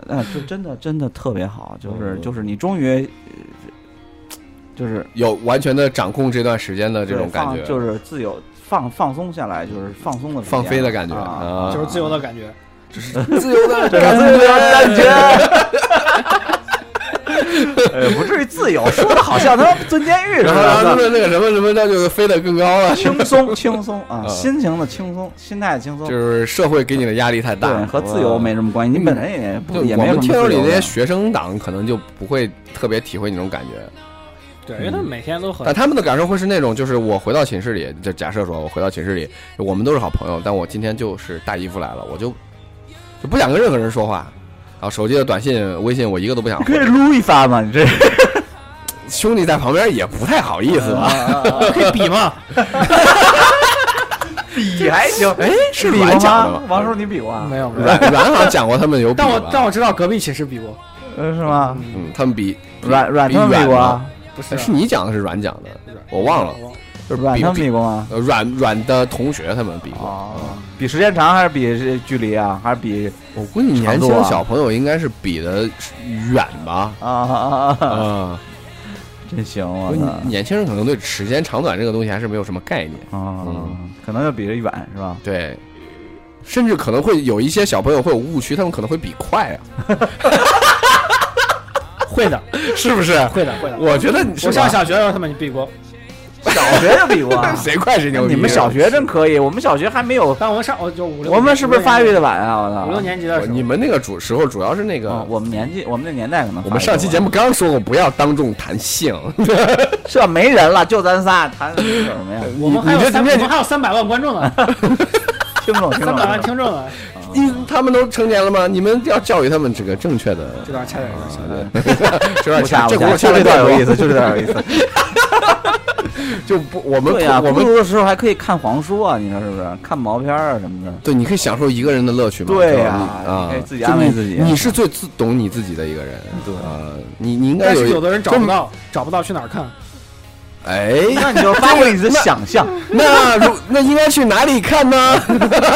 嗯，就 真的真的特别好，就是嗯就是你终于，呃就是有完全的掌控这段时间的这种感觉，就是自由放放松下来，就是放松的放飞的感觉啊，啊，就是自由的感觉。自由的这是自由的感觉。呃，不至于自由，说的好像他妈蹲监狱似然后然后那的。个那个什么什么，那就飞得更高了。轻松 轻松啊，啊心情的轻松，心态的轻松就，是社会给你的压力太大，对，和自由没什么关系。你本人也不也没有我们听友里什么自由的那些学生党可能就不会特别体会那种感觉，对，因为他们每天都很但他们的感受会是那种，就是我回到寝室里，就假设说我回到寝室里，我们都是好朋友，但我今天就是大姨夫来了，我就就不想跟任何人说话，然后手机的短信、微信我一个都不想，可以撸一发吗？你这 兄弟在旁边也不太好意思吧？可以比吗。比还行，哎，是比过软讲的吗？？王叔，你比过啊？没有，没有。软软好像讲过他们有比但我但我知道隔壁寝室比过，呃，是吗？嗯，他们比软软比他们比软吗过啊？不是哎是你讲的是软讲的，我忘了，就是软他们比过吗？呃软软的同学他们比过。哦，比时间长还是比这距离啊？还是比我估计年轻小朋友应该是比的远吧？啊啊啊 啊！啊，真行，因我操！为年轻人可能对时间长短这个东西还是没有什么概念。啊嗯，可能要比的远是吧？对，甚至可能会有一些小朋友会有误区，他们可能会比快啊，会的，是不是？会的，会的。我觉得你是我上小学的时候他们比过，小学就比过啊，谁快谁牛逼。你们小学真可以，我们小学还没有，但我们上我就五六，我们是不是发育的的晚啊？我操！五六年级的时候？你们那个主时候主要是那啊个，我们年纪，我们那年代可能。我们上期节目刚说过不要当众谈性，这没人了，就咱仨谈什么呀？我们还有三，你这你这我们还有三百万观众呢，听众听众三百万听众呢，你他们都成年了吗？你们要教育他们这个正确的，这段掐点有点小。这段这轱辘不掐，就这段有意思，就这段有意思。就不我们对呀，我们孤独的时候还可以看黄书啊，你说是不是？看毛片啊什么的。对，你可以享受一个人的乐趣嘛。对呀啊可以，自己安慰自己你是最自懂你自己的一个人。对啊，你你应该但是有的人找不。到，找不到去哪儿看？哎，那你就发挥你的想象。那如那应该去哪里看呢？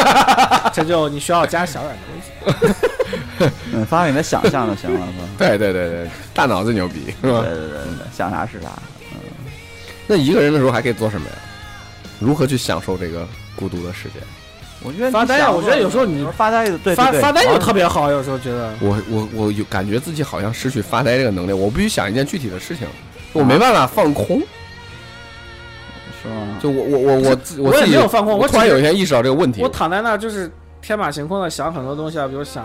这就你需要加小软的微信。嗯，发挥你的想象就行了，是吧？对对对对，大脑最牛逼，是吧？对对对对，想啥是啥。嗯那一个人的时候还可以做什么呀？如何去享受这个孤独的时间？我觉得发呆啊我觉得有时候你发呆，对对对发发呆就啊特别好，有时候觉得我我我有感觉自己好像失去发呆这个能力，我必须想一件具体的事情，我没办法放空。是吗？就我我我我自我也没有放空，我突然有一天意识到这个问题我。躺在那儿就是天马行空的想很多东西啊，比如想，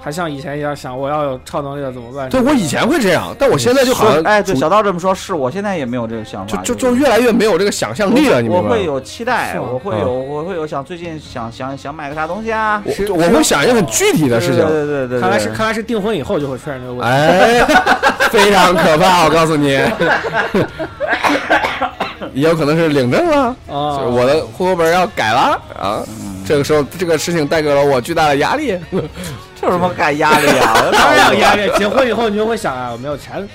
还像以前一样想我要有超能力了怎么办？对我以前会这样，但我现在就好像哎，对，小道这么说，是我现在也没有这个想法，就就就越来越没有这个想象力了，你们？我会有期待，是我会有，我会有想最近想想想买个啥东西啊？我是我会想一些很具体的事情。对对对对，看来是看来是订婚以后就会出现这个问题。哎，非常可怕，我告诉你，也有可能是领证了，啊，我的户口本要改了啊。这个时候，这个事情带给了我巨大的压力。这有什么改压力啊？当然有压力。结婚以后你就会想啊，我没有钱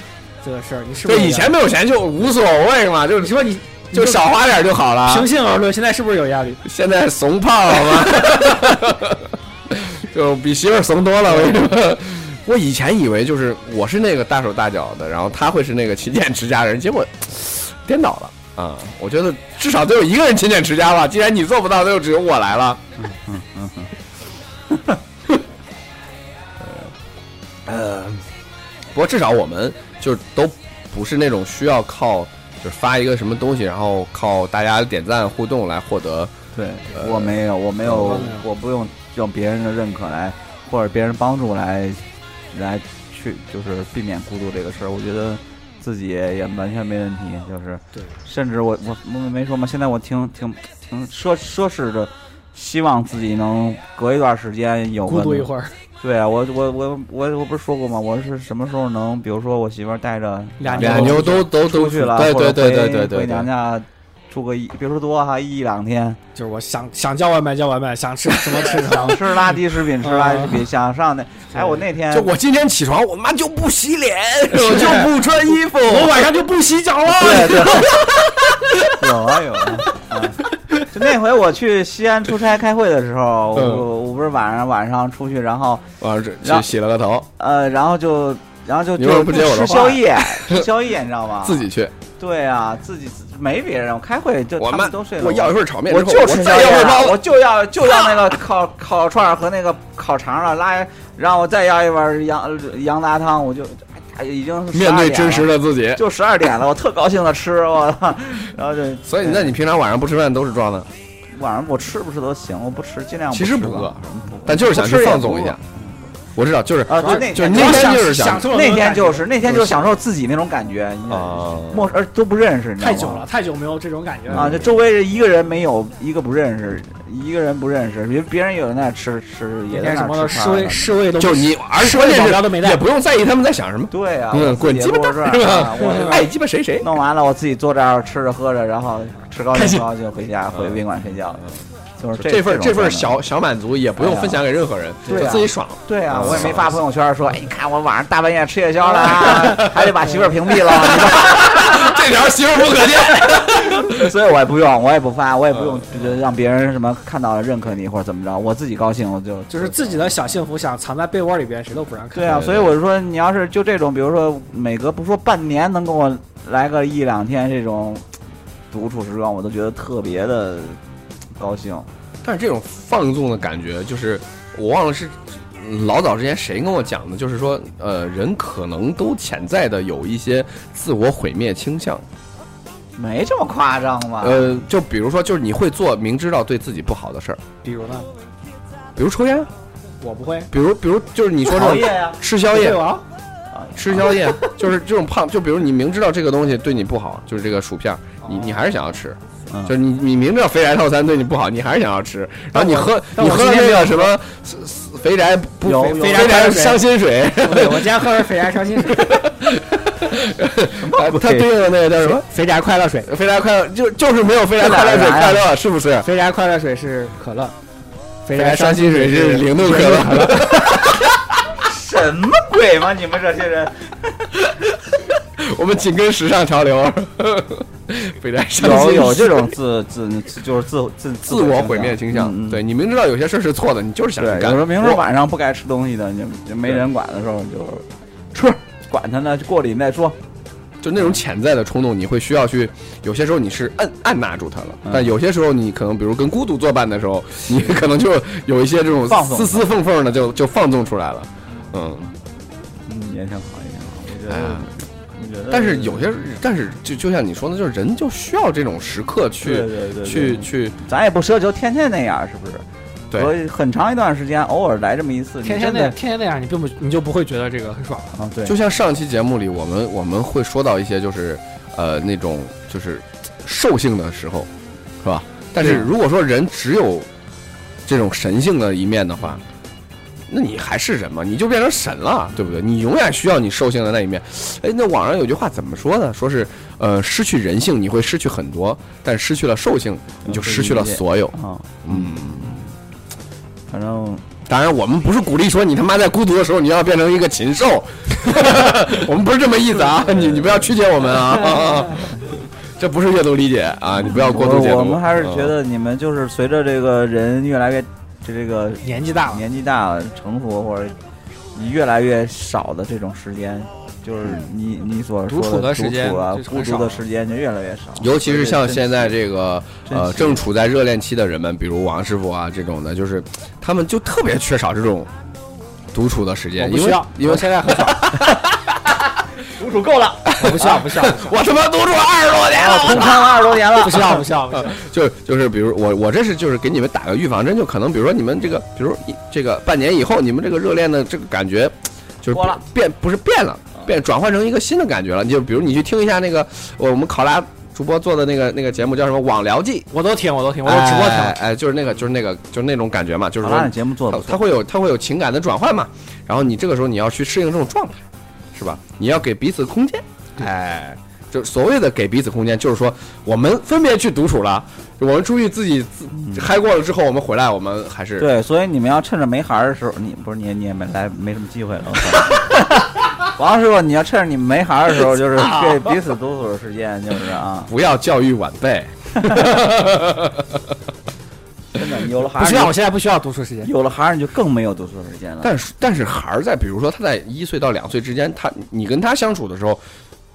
这个事儿，你是不对，是对以前没有钱就无所谓嘛，就你说你就少花点就好了。平心而论，现在是不是有压力？现在怂胖了吗？就比媳妇儿怂多了，我跟你说。我以前以为就是我是那个大手大脚的，然后他会是那个勤俭持家的人，结果颠倒了啊！我觉得至少得有一个人勤俭持家吧。既然你做不到，那就只有我来了。嗯嗯嗯呃，不过至少我们就都不是那种需要靠就是发一个什么东西，然后靠大家点赞互动来获得。对我没有我没有，我不用用别人的认可来，或者别人帮助来，来去就是避免孤独这个事儿。我觉得自己也也完全没问题，就是对，甚至我我我没说嘛，现在我挺挺挺奢奢侈的，希望自己能隔一段时间有个孤独一会儿，对啊，我我我我我不是说过吗？我是什么时候能，比如说我媳妇带着俩俩妞都都都出去了，对或者回对对对对对回娘。家住个一，别说多哈，一两天。就是我想想叫外卖叫外卖，想吃什么吃什么。想吃垃圾食品吃垃圾食品，想上那，哎，我那天就我今天起床，我妈就不洗脸，我就不穿衣服，我晚上就不洗脚了。对对，有 啊有啊，啊，就那回我去西安出差开会的时候，嗯我我不是晚上晚上出去，然后完了这然后去洗了个头，呃，然后就然后就就吃宵夜，吃宵夜你知道吗？自己去。对啊，自己没别人，我开会就他我们都睡了，我要一份炒面我就吃宵再夜了，要份包子。我就要就要那个烤 烤串儿和那个烤肠了，拉，然后我再要一碗羊羊杂汤，我就哎已经是面对12点真实了，的自己，就十二点了，我特高兴的吃，我操，然后就所以那你平常晚上不吃饭都是装的，晚上我吃不吃都行，我不吃尽量其实不吃吧不饿，但就是想去放纵一下。我知道，就是啊，就那就天那天就是享受那天就是那天就是享受自己那种感觉，啊，陌而都不认识，你知道吗？太久了，太久没有这种感觉。了啊！这周围一个人没有，一个不认识，一个人不认识，别别人有人在那吃吃，也在那吃饭侍卫侍卫都就你，而且关键是保镖都没带。也不用在意他们在想什么，对啊，滚鸡巴蛋是吧？爱鸡巴谁谁。弄完了，我自己坐这儿吃着喝着，然后吃高兴不高兴回家回宾馆睡觉，就是这这份这份小小满足也不用分享给任何人，对自己爽。对啊，嗯我也没发朋友圈说，哎，你看我晚上大半夜吃夜宵了啊，还得把媳妇儿屏蔽了，这条媳妇不可见。所以我也不用，我也不发，我也不用呃让别人什么看到了认可你或者怎么着，我自己高兴我就就是自己的小幸福，想藏在被窝里边，谁都不让看。对啊，所以我就说，你要是就这种，比如说每隔不说半年能跟我来个一两天这种独处时光，我都觉得特别的高兴。但是这种放纵的感觉，就是我忘了是嗯老早之前谁跟我讲的，就是说，呃，人可能都潜在的有一些自我毁灭倾向。没这么夸张吧？呃，就比如说，就是你会做明知道对自己不好的事儿，比如呢，比如抽烟，我不会。比如比如就是你说这种 熬夜呀，吃宵夜吃宵夜，就是这种 胖，就比如你明知道这个东西对你不好，就是这个薯片，你你还是想要吃。嗯就是你，你明知道肥宅套餐对你不好，你还是想要吃。然后你喝，你喝今天没有那个什么肥宅不肥肥肥宅伤心水，对，我今天喝的是肥宅伤心水，它对应的那个叫什么？肥宅快乐水，肥宅快乐就就是没有肥宅快乐水快乐，是不是？肥宅快乐水是可乐，肥肥宅伤心水是零度可乐。什么鬼吗？你们这些人 我们紧跟时尚潮流。肥宅伤心有有这种自自就是自自自我毁灭倾向。对你明知道有些事儿是错的，你就是想对，去干。有时候明说晚上不该吃东西的，你就没人管的时候你就吃，管他呢，过瘾再说。就那种潜在的冲动，你会需要去，有些时候你是按按捺住它了，嗯但有些时候你可能，比如跟孤独作伴的时候，你可能就有一些这种丝丝缝缝的就就放纵出来了，嗯，嗯，也挺好，也挺好。我觉得，我觉得，但是有些，但是就就像你说的，就是人就需要这种时刻去对对对去去，咱也不奢求天天那样，是不是？对所以很长一段时间，偶尔来这么一次，天天那样天天那样，你并不你就不会觉得这个很爽。啊，对，就像上期节目里，我们我们会说到一些就是呃那种就是兽性的时候，是吧？但是如果说人只有这种神性的一面的话，那你还是人吗？你就变成神了，对不对？你永远需要你兽性的那一面。哎，那网上有句话怎么说呢？说是呃，失去人性你会失去很多，但失去了兽性你就失去了所有。啊，嗯，反正当然我们不是鼓励说你他妈在孤独的时候你要变成一个禽兽，我们不是这么意思啊！你你不要曲解我们啊！这不是阅读理解啊！你不要过度解读。我我们还是觉嗯得你们就是随着这个人越来越这这个年纪大了，年纪大了，成熟或者你越来越少的这种时间，就是你你所说独处的时间独处啊就，很孤独的时间就越来越少。尤其是像现在这这个呃正处在热恋期的人们，比如王师傅啊这种的，就是他们就特别缺少这种独处的时间，因为因为现在很少，独处够了，不需要，不需要，我他妈独处二十多年啊，空窗了二十多年了不。需要，不需要，不需要。就就是比如我我这是就是给你们打个预防针，就可能比如说你们这个，比如这个半年以后，你们这个热恋的这个感觉，就是过了变不是变了，变转换成一个新的感觉了。就比如你去听一下那个我们考拉主播做的那个那个节目叫什么《网聊记我都听，我都听，》，我都直播听。哎哎，就是那个就是那个就是那种感觉嘛，就是说好拉的节目做的不错，它它会有它会有情感的转换嘛，然后你这个时候你要去适应这种状态，是吧？你要给彼此空间，哎，就所谓的给彼此空间，就是说我们分别去独处了，我们出去自己自嗨过了之后，我们回来，我们还是对，所以你们要趁着没孩儿的时候，你不是你你也没来没什么机会了。我 王师傅，你要趁着你们没孩儿的时候，就是给彼此独处的时间，就是啊，不要教育晚辈。真的，有了孩儿，不需要，我现在不需要读书时间。有了孩儿你就更没有独处的时间了。但是但是孩儿在比如说他在一岁到两岁之间，他你跟他相处的时候，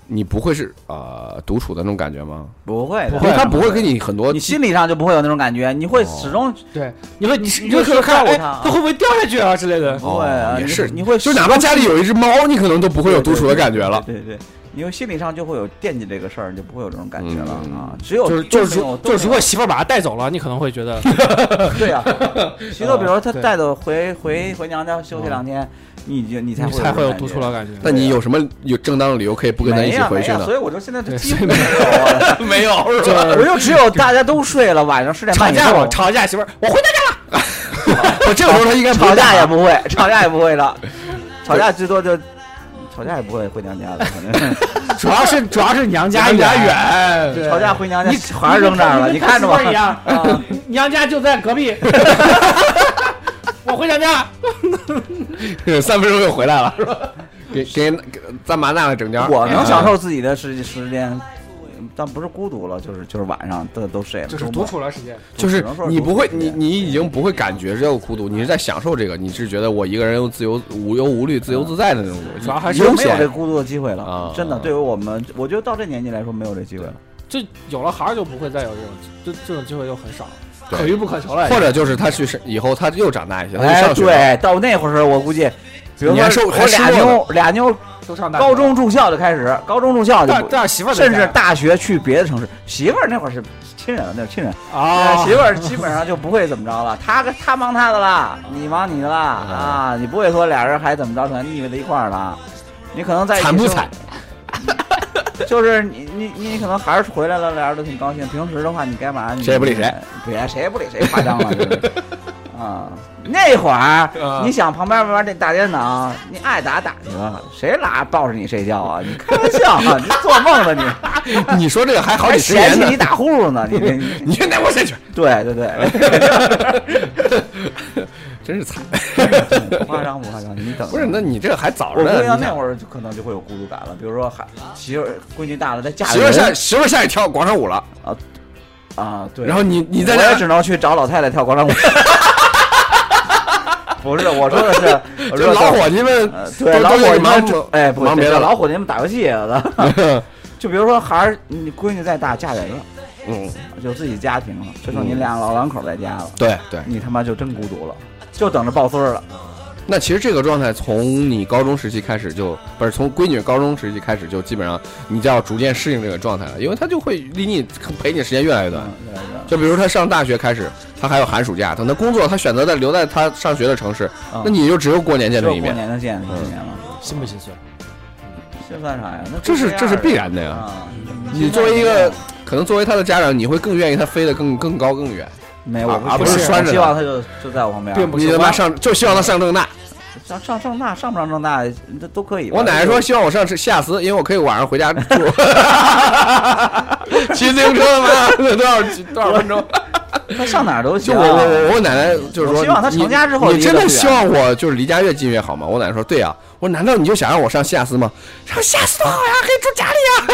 你不会是呃独处的那种感觉吗？不会的，不会因为他不会给你很多你心理上就不会有那种感觉，你会始终对，你会，你你你就会看，哎照顾他，会不会掉下去啊之类的？不会啊，也是你会就哪怕家里有一只猫，你可能都不会有独处的感觉了。对对对，因为心理上就会有惦记这个事儿，你就不会有这种感觉了嗯啊。只有就是就是说，就是如果媳妇儿把他带走了，你可能会觉得，对呀，徐头，比如说他带走回回回娘家休息两天，你就你才会你才会有独处的感觉。那你有什么有正当的理由可以不跟他一起回去呢所？以我就现在就对几乎没有啊，没有是吧？我就只有大家都睡了，晚上十点吵架了，吵架，媳妇儿，我回娘家了。我这个时候他应该吵架也不会，吵架也不会的，吵架最多就吵架也不会回娘家的，可能 主要是主要是娘家家远，远，对吵架回娘家你还是扔这儿了，你看着吧一样，啊娘家就在隔壁。我回娘家，三分钟又回来了，是吧？给给给咱妈那个整家，我能享受自己的时时间，但不是孤独了，就是就是晚上都都睡了，就是独处了时间。就是你不会，你你已经不会感觉这个孤独，你是在享受这个，你是觉得我一个人又自由无忧无虑、自由自在的那种，主要还是没有这闲。孤独的机会了啊，真的，对于我们，我觉得到这年纪来说，没有这机会了。这有了孩儿就不会再有这种，这这种机会就很少，对可遇不可求了。或者就是他去上以后他又长大一些，他上学了，对，到那会儿时候，我估计，比如你还受说我俩妞俩妞都上大学高，中住校就开始，高中住校就媳妇儿甚至大学去别的城市，媳妇儿那会儿是亲人了，那是亲人，啊，媳妇儿基本上就不会怎么着了，他跟他忙他的了，你忙你的啦啊，你不会说俩人还怎么着全腻歪在一块儿了，你可能在一起惨不惨？就是你你你可能还是回来了，俩人都挺高兴。平时的话，你干嘛你谁也不理谁，别谁也不理谁，夸张了就是啊。那会儿啊你想旁边玩这大电脑，你爱打打去吧，谁拉抱着你睡觉啊？你开玩笑啊？你做梦呢你？你说这个还好几十年呢嫌弃你，打呼噜呢？你你 你先带我下去，对对对，真是惨。不夸张不夸张，你等不是，那你这还早着呢。你想估计那会儿就可能就会有孤独感了。比如说，还媳妇儿闺女大了，再嫁媳妇儿下媳妇儿下去跳广场舞了，啊，啊对。然后你你在我也只能去找老太太跳广场舞。不是，我说的是，我说老伙计们呃，对，老伙计忙们，哎，不，忙别的老伙计们打游戏了。就比如说，孩儿，你闺女再大，嫁人了，嗯，有自己家庭了，就剩你俩老两口在家了，对对。你他妈就真孤独了，就等着抱孙儿了。那其实这个状态从你高中时期开始就不是从闺女高中时期开始就基本上你就要逐渐适应这个状态了，因为她就会离你陪你时间越来越短。就比如她上大学开始，她还有寒暑假，等她工作，她选择在留在她上学的城市，嗯那你就只有过年见只有过这一面，年能见这一面了，心不心酸？这算啥呀？那这是这是必然的呀。啊！你作为一个可能作为她的家长，你会更愿意她飞得更更高更远。没有，我啊不是拴着希望他就就在我旁边，并不你他妈上就希望他上正大。上上正大上不上正大，这都可以。我奶奶说希望我上西雅思，因为我可以晚上回家住。骑自行车嘛，多少多少分钟？他上哪儿都行。就我我我我奶奶就是说，希望他成你家之后你真的希望我就是离家越近越好吗？我奶奶说对呀、我说难道你就想让我上西雅斯吗？上西雅斯多好呀，可以住家里呀。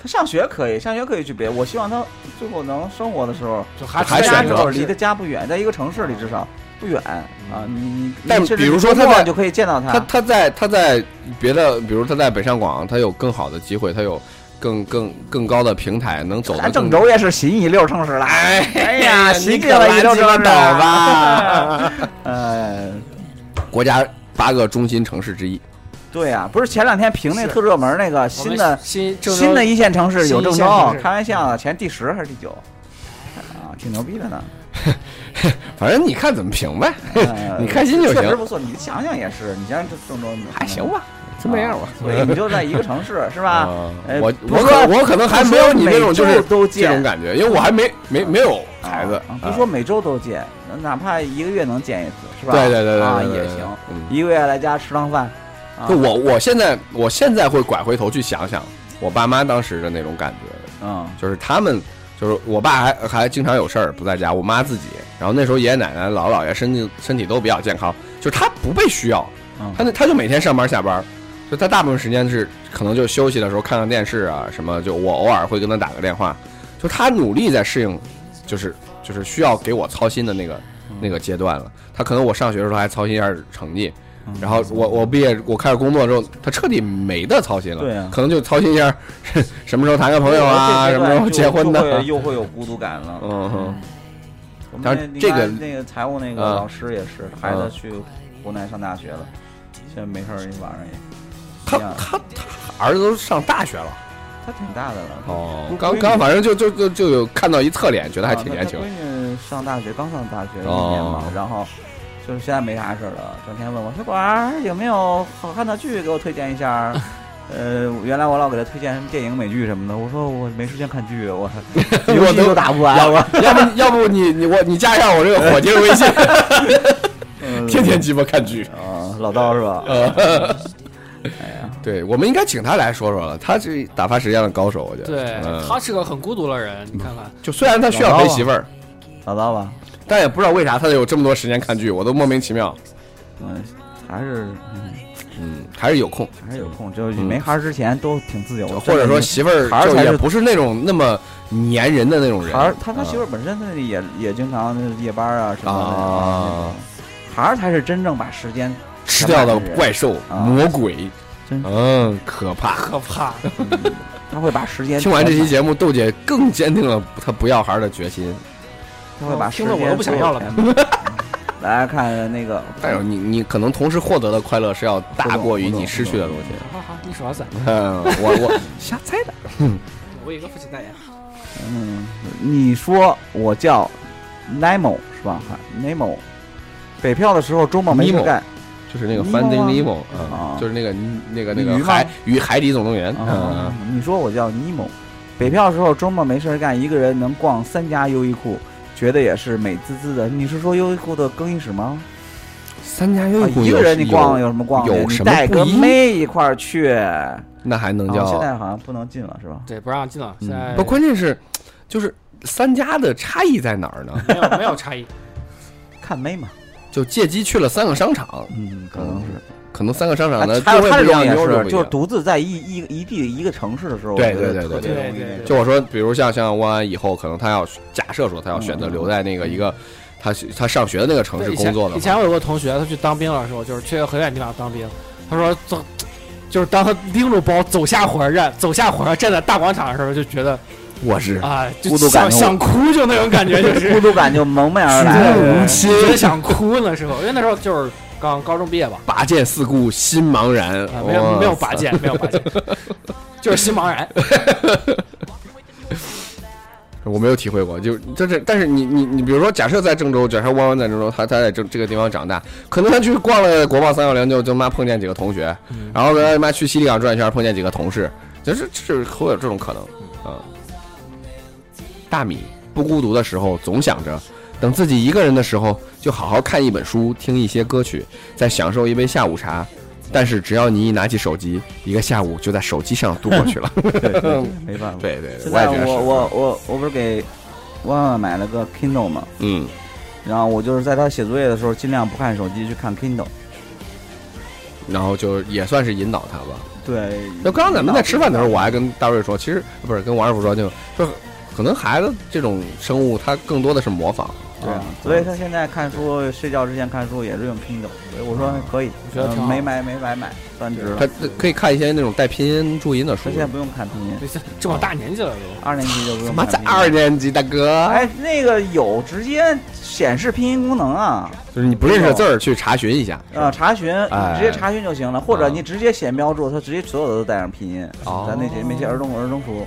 他上学可以，上学可以去别。我希望他最后能生活的时候，就还还选择家之后离他家不远，在一个城市里至少不远啊，你你但比如说他在就可以见到他他在他在别的，比如他在北上广，他有更好的机会，他有更更更高的平台，能走得咱郑州也是新一流城市了。哎哎呀，你新可进了一流城市倒吧！呃，国家八个中心城市之一，对呀、不是前两天评那特热门那个新的新新的一线城市有郑州开玩笑，前第十还是第九？啊，挺牛逼的呢。反正你看怎么评呗，呃 你开心就行确实不错。你想想也是，你像这郑州还行吧，就那样吧。所以，你就在一个城市 是吧？我我可我可能还没有你那种就是都这见种感觉，因为我还没没没有孩子啊，不说每周都见，哪怕一个月能见一次是吧？对对对对也行，嗯一个月来家吃趟饭。啊。就我我现在我现在会拐回头去想想我爸妈当时的那种感觉，嗯。就是他们，就是我爸还还经常有事儿不在家，我妈自己，然后那时候爷爷奶奶、姥姥姥爷身体身体都比较健康，就是他不被需要，嗯。他那他就每天上班下班，就他大部分时间是可能就休息的时候看看电视啊什么，就我偶尔会跟他打个电话，就他努力在适应，就是就是需要给我操心的那个那个阶段了。他可能我上学的时候还操心一下成绩，然后我我毕业我开始工作之后，他彻底没得操心了，对啊可能就操心一下 什么时候谈个朋友啊，什么时候结婚的，又会有孤独感了。嗯哼，我们但是这个那个财务那个嗯老师也是，孩子嗯去湖南上大学了，现在没事儿晚上也他他他儿子都上大学了，他挺大的了。哦刚刚反正就就就就有看到一侧脸，觉得还啊挺年轻他，闺女上大学，刚上大学一哦年嘛，然后就是现在没啥事儿了，整天问我小管儿有没有好看的剧给我推荐一下。呃，原来我老给他推荐什么电影、美剧什么的，我说我没时间看剧，我 游戏都打不完，我要不要不你你我你加一下我这个火箭微信，天天鸡巴看剧。啊，老刀是吧？哎呀，对，我们应该请他来说说了，他是打发时间的高手，我觉得。对嗯，他是个很孤独的人，你看看，就虽然他需要陪媳妇儿，老刀吧，但也不知道为啥他有这么多时间看剧，我都莫名其妙。嗯，还是嗯嗯，还是有空，还是有空，就是没孩儿之前都挺自由的，或者说媳妇儿孩儿也不是那种那么粘人的那种人。孩儿他他啊媳妇儿本身他也也经常夜班啊什么的啊，孩儿才是真正把时间吃掉的怪兽、啊魔鬼，嗯，可怕。可怕。他会把时间听完这期节目，豆姐更坚定了她不要孩儿的决心。他会把时间听得我都不想要了 来看那个，但是你你可能同时获得的快乐是要大过于你失去的东西。好好，你说噻，嗯，我我 瞎猜的。我有一个父亲代言，嗯，你说我叫 Nemo 是吧？Nemo，北漂的时候周末没事 Nemo 干就是那个 Finding 吗 Nemo，啊嗯，就是那个那个那个鱼吗海与海底总动员，啊嗯，。你说我叫 Nemo，北漂的时候周末没事干，一个人能逛三家优衣库，觉得也是美滋滋的。你是说优衣库的更衣室吗？三家优啊衣库一个人你逛有有什么逛的？有什么你带个妹一块儿去，那还能啊叫？现在好像不能进了是吧？对，不让进了。嗯现在不，关键是就是三家的差异在哪儿呢？没有没有差异，看妹嘛，就借机去了三个商场，嗯，可能是。可能三个商场的还有定位不一样，他这种也是。就是独自在一一一地一个城市的时候，对对对对对对对就我说，比如像像汪安以后，可能他要假设说他要选择嗯留在那个一个他他上学的那个城市工作的，以前我有个同学，他去当兵的时候，就是去很远地方当兵。他说走，就是当他拎着包走下火车站，走下火车站在大广场的时候，就觉得我是啊，就孤独感想想哭，就那种感觉，就是孤独感就蒙面而是来。无对期觉得想哭那时候，因为那时候就是刚高中毕业吧，拔剑四顾心茫然啊，，没有没有拔剑，没有拔剑，就是心茫然。我没有体会过，就就是，但是你你你，比如说，假设在郑州，假设弯弯在郑州，他他在这这个地方长大，可能他去逛了国贸三幺零，就就妈碰见几个同学，嗯然后他妈去西丽港转一圈，碰见几个同事，就是就是会有这种可能啊。大米不孤独的时候，总想着等自己一个人的时候，就好好看一本书，听一些歌曲，再享受一杯下午茶。但是只要你一拿起手机，一个下午就在手机上度过去了。没办法。对对，现在我也觉得我我我我不是给万万买了个 Kindle 嘛，嗯。然后我就是在他写作业的时候，尽量不看手机，去看 Kindle。然后就也算是引导他吧。对，就刚刚咱们在吃饭的时候，我还跟大瑞说，其实不是跟王师傅说，就说可能孩子这种生物，他更多的是模仿，对啊啊，所以他现在看书，睡觉之前看书也是用 Kindle，所以我说可以，我觉得没买没白买，算值了他。可以看一些那种带拼音注音的书他现。在不用看拼音，这这么大年纪了都，二年级就不他妈在用看拼音。二年级，大哥，哎，那个有直接显示拼音功能啊，就是你不认识字儿去查询一下。啊，查询哎直接查询就行了，或者啊你直接写标注，他直接所有的都带上拼音。哦咱那些那些儿童儿童书，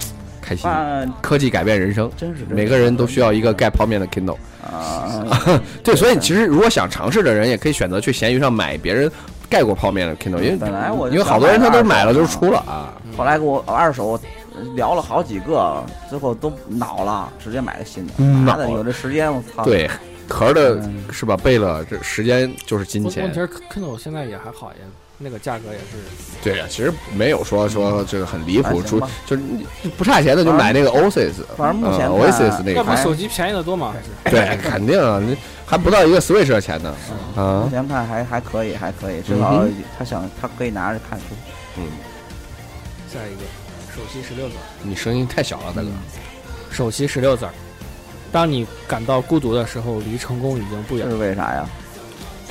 开心，啊，科技改变人生，真是每个人都需要一个盖泡面的 Kindle。啊，对，所以其实如果想尝试的人，也可以选择去闲鱼上买别人盖过泡面的 Kindle，因为本来我因为好多人他都买了就想出了啊。后来给我二手聊了好几个，最后都恼了，直接买个新的。嗯妈的，有这时间我操！对，壳的嗯是吧？背了这时间就是金钱问问题。是 Kindle 现在也还好，也那个价格也是对呀，其实没有说说这个很离谱，出还行吧就是不差钱的就买那个 Oasis，反正目前呃看 Oasis 那要个比手机便宜的多嘛？还是对，肯定啊，你还不到一个 Switch 的钱呢目啊。前看还还可以，还可以，至嗯少他想他可以拿着看书。嗯，下一个手机十六字儿，你声音太小了，大哥。手机十六字儿。当你感到孤独的时候，离成功已经不远这。是为啥呀？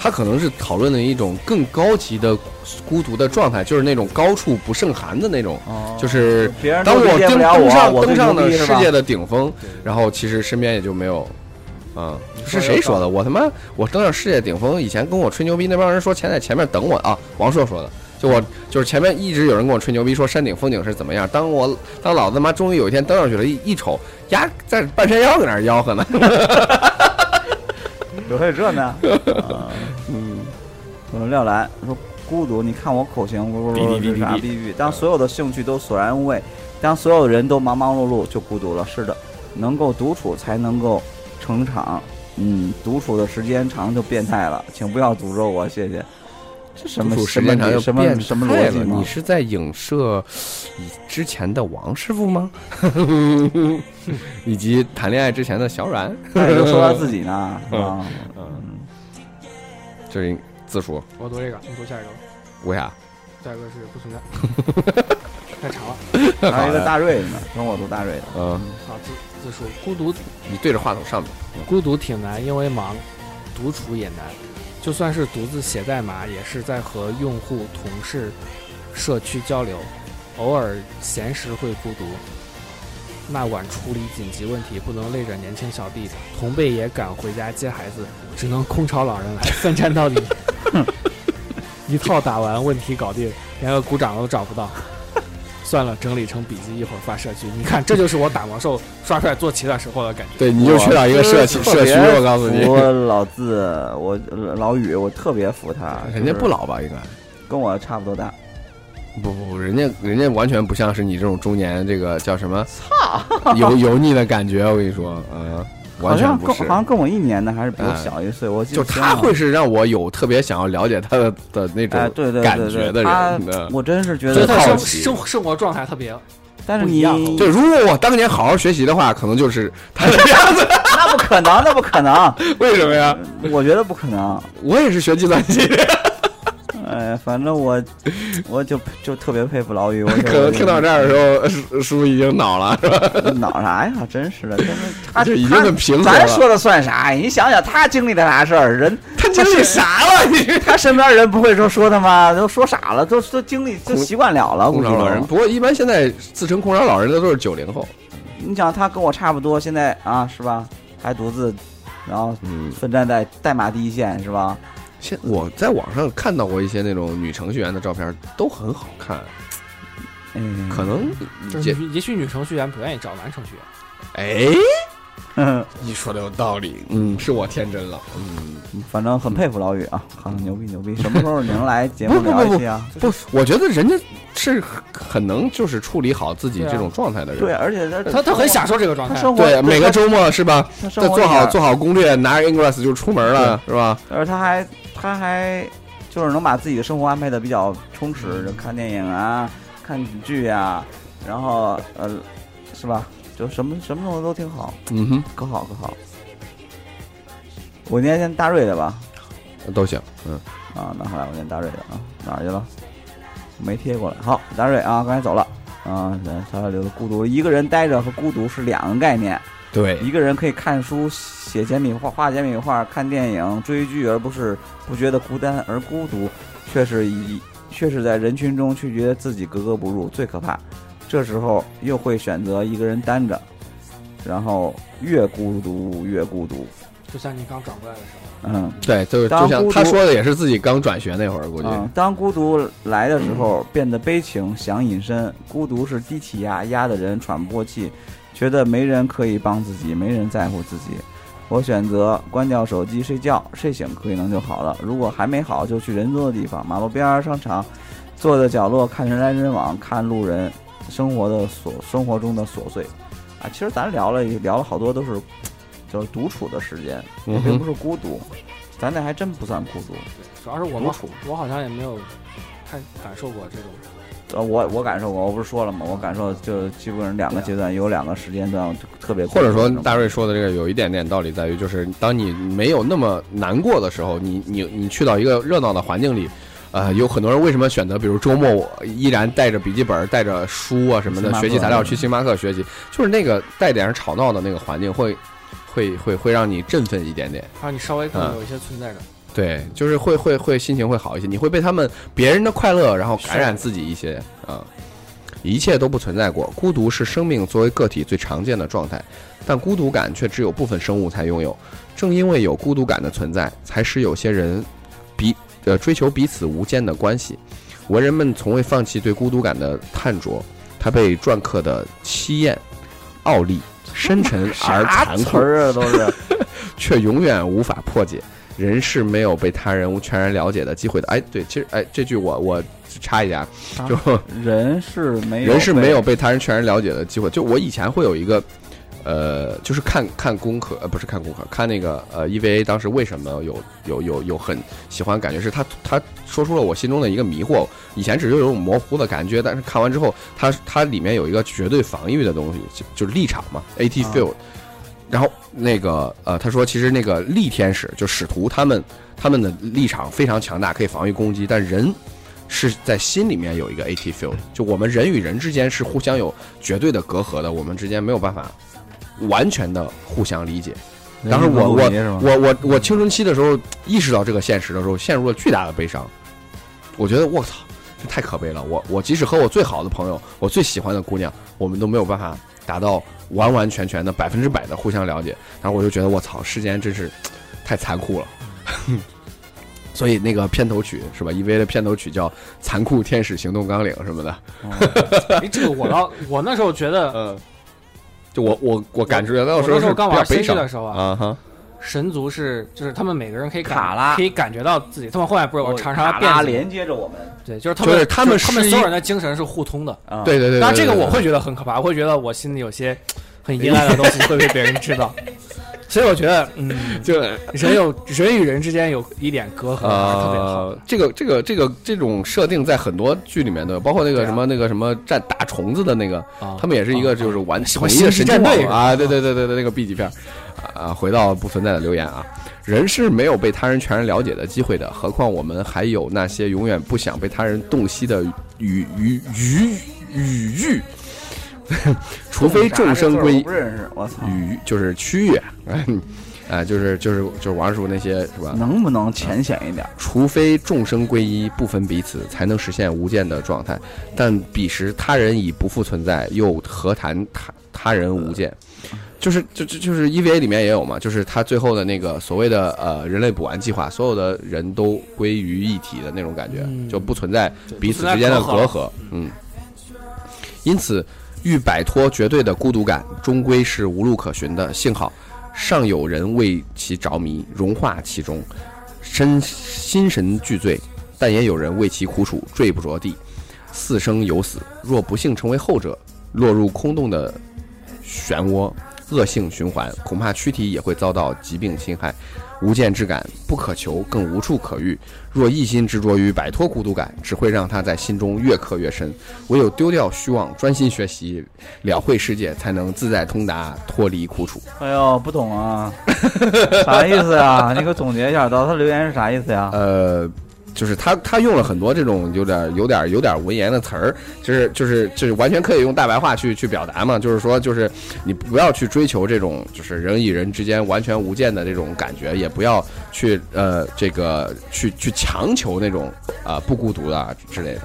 他可能是讨论的一种更高级的孤独的状态，就是那种高处不胜寒的那种。哦就是当我登登上登上了牛逼是吧世界的顶峰，然后其实身边也就没有，嗯，是谁说的？我他妈我登上世界顶峰，以前跟我吹牛逼那帮人说前在前面等我啊，王硕说的。就我就是前面一直有人跟我吹牛逼说山顶风景是怎么样，当我当老子他妈终于有一天登上去了，一一瞅，呀在半山腰搁那吆喝呢。有还有这呢？啊 嗯，我廖兰说孤独，你看我口型，我哔哔哔这是啥？当所有的兴趣都索然无味，当所有人都忙忙碌碌，就孤独了。是的，能够独处才能够成长。嗯，独处的时间长就变态了，请不要诅咒我，谢谢。这什么时间长就什么变什么态了逻辑吗你？是在影射以之前的王师傅吗？以及谈恋爱之前的小阮？他也就说他 自己呢，是吧？这是自述，我读这个，你读下一个吧。为啥？下一个是不存在，太长了。还有一个大瑞呢，跟我读大瑞的。嗯，好，自自述孤独你对着话筒上面。孤独挺难，因为忙，独处也难。就算是独自写代码，也是在和用户、同事、社区交流，偶尔闲时会孤独。那晚处理紧急问题，不能累着年轻小弟，同辈也赶回家接孩子，只能空巢老人来奋战到底。一套打完，问题搞定，连个鼓掌都找不到。算了，整理成笔记，一会儿发社区。你看，这就是我打魔兽刷出来做棋的时候的感觉。对，你就缺少一个社区社区，我告诉你，我老字，我老宇，我特别服他。人家不老吧？应该跟我差不多大。不不不，人家人家完全不像是你这种中年这个叫什么操油油腻的感觉。我跟你说，嗯，完好全不是像跟好。像跟我一年的，还是比我哎小一岁。我记就不清了他会是让我有特别想要了解他的的那哎，种对对感对对，觉的他人。嗯我真是觉得他生好奇生生活状态特别，但是你就，如果我当年好好学习的话，可能就是他这样子。那不可能，那不可能，为什么呀？我觉得不可能。我也是学计算机的，哎，反正我 我就就特别佩服老宇，我可能听到这儿的时候，叔叔已经恼了，是吧？恼啥呀？真是的，真是 他就已经他很平和了。咱说的算啥？你想想他经历的啥事儿，人他经历啥了？你他身边人不会说说他吗？都说傻了，都都经历都习惯了了。空巢老人，不过一般现在自称空巢老人的都是九零后。你想他跟我差不多，现在啊是吧？还独自，然后嗯，奋战在代码第一线是吧？现我在网上看到过一些那种女程序员的照片，都很好看。嗯，可能这就是女也许女程序员不愿意找男程序员。哎，嗯，你说的有道理。嗯，是我天真了。嗯，反正很佩服老宇啊，很牛逼牛逼。什么时候你能来节目聊一期啊？不，我觉得人家是很能就是处理好自己这种状态的人。对，而且他他他很享受这个状态。他生活对，每个周末是吧？他做好做好攻略，拿着 Ingress 就出门了，是吧？而他还他还就是能把自己的生活安排的比较充实，就看电影啊，看剧啊，然后呃，是吧？就什么什么东西都挺好，嗯哼，可好可好。我念念大瑞的吧，都行。嗯，啊，拿回来我念大瑞的啊，哪儿去了？没贴过来。好，大瑞啊，刚才走了啊，他留的孤独，一个人待着和孤独是两个概念。对，一个人可以看书、写简笔画、画简笔画、看电影、追剧，而不是不觉得孤单，而孤独却是一却是在人群中却觉得自己格格不入，最可怕。这时候又会选择一个人单着，然后越孤独越孤独。就像你刚转过来的时候，嗯对，就是当就像他说的，也是自己刚转学那会儿，估计。嗯，当孤独来的时候，变得悲情，想隐身。孤独是低气压，压得人喘不过气，觉得没人可以帮自己，没人在乎自己。我选择关掉手机睡觉，睡醒可能就好了。如果还没好，就去人多的地方，马路边儿、商场，坐在角落看人来人往，看路人生活的琐生活中的琐碎。啊，其实咱聊了聊了好多都是，就是独处的时间，并不是孤独。咱那还真不算孤独。主要是我们独处我好像也没有太感受过这种。呃，我我感受过，我不是说了吗？我感受就基本上两个阶段，有两个时间段特别。或者说，大瑞说的这个有一点点道理，在于就是当你没有那么难过的时候，你你你去到一个热闹的环境里，呃，有很多人为什么选择，比如周末我依然带着笔记本、带着书啊什么的学习材料去星巴克学习，就是那个带点吵闹的那个环境会会会会让你振奋一点点。让你稍微可能嗯有一些存在感。对，就是会会会心情会好一些，你会被他们别人的快乐，然后感染自己一些啊。一切都不存在过，孤独是生命作为个体最常见的状态，但孤独感却只有部分生物才拥有。正因为有孤独感的存在，才使有些人彼呃追求彼此无间的关系。文人们从未放弃对孤独感的探索，他被篆刻的凄艳、傲立、深沉而残酷。词啊，都是。却永远无法破解。人是没有被他人全然了解的机会的。哎，对，其实哎，这句我我插一下，就人是没有人是没有被他人全然了解的机会。就我以前会有一个，呃，就是看看功课，呃，不是看功课，看那个呃 EVA 当时为什么有有有有很喜欢，感觉是他他说出了我心中的一个迷惑。以前只是有种模糊的感觉，但是看完之后，它它里面有一个绝对防御的东西，就就是立场嘛，AT 啊 field。然后那个呃，他说其实那个力天使就使徒他们他们的立场非常强大，可以防御攻击，但人是在心里面有一个 AT field，就我们人与人之间是互相有绝对的隔阂的，我们之间没有办法完全的互相理解。当时我我我我我青春期的时候意识到这个现实的时候，陷入了巨大的悲伤。我觉得我操，这太可悲了。我我即使和我最好的朋友，我最喜欢的姑娘，我们都没有办法达到完完全全的百分之百的互相了解。然后我就觉得我操，世间真是太残酷了。所以那个片头曲是吧？EVA 的片头曲叫《残酷天使行动纲领》什么的。哎，这个我倒我那时候觉得 嗯，就我我我感觉到时候刚玩较悲伤的时候啊。神族是就是他们每个人可以卡拉可以感觉到自己，他们后面不是有长长的卡拉辫子吗，连接着我们对，就是他们就是他们他们所有人的精神是互通的。啊，对对对，那这个我会觉得很可怕，我会觉得我心里有些很依赖的东西会被别人知道，所以我觉得，嗯，就人有人与人之间有一点隔阂，特别好。呃，这个这个这个这种设定在很多剧里面都有，包括那个什么那个什么战打虫子的那个，啊他们也是一个就是完什么统一的神经战队啊，对对对对对，那个 B 级片啊，回到不存在的留言啊，人是没有被他人全然了解的机会的，何况我们还有那些永远不想被他人洞悉的语语语语域，除非众生归一不认识，我操，语就是区域，哎，就是就是就是王师傅那些是吧？能不能浅显一点？除非众生归一，不分彼此，才能实现无间的状态。但彼时他人已不复存在，又何谈他他人无间？就是就就就是 EVA 里面也有嘛，就是他最后的那个所谓的呃人类补完计划，所有的人都归于一体的那种感觉，嗯就不存在彼此之间的隔阂。嗯，因此欲摆脱绝对的孤独感，终归是无路可寻的。幸好尚有人为其着迷，融化其中，身心神俱醉；但也有人为其苦楚，坠不着地。四生有死，若不幸成为后者，落入空洞的漩涡，恶性循环，恐怕躯体也会遭到疾病侵害。无间之感不可求，更无处可遇。若一心执着于摆脱孤独感，只会让他在心中越刻越深。唯有丢掉虚妄，专心学习，了会世界，才能自在通达，脱离苦楚。哎呦，不懂啊，啥意思呀？你给我总结一下，到他留言是啥意思呀？呃，就是他他用了很多这种有点有点有点文言的词儿，就是就是就是完全可以用大白话去去表达嘛。就是说，就是你不要去追求这种就是人与人之间完全无间的这种感觉，也不要去呃这个去去强求那种啊不孤独的之类的。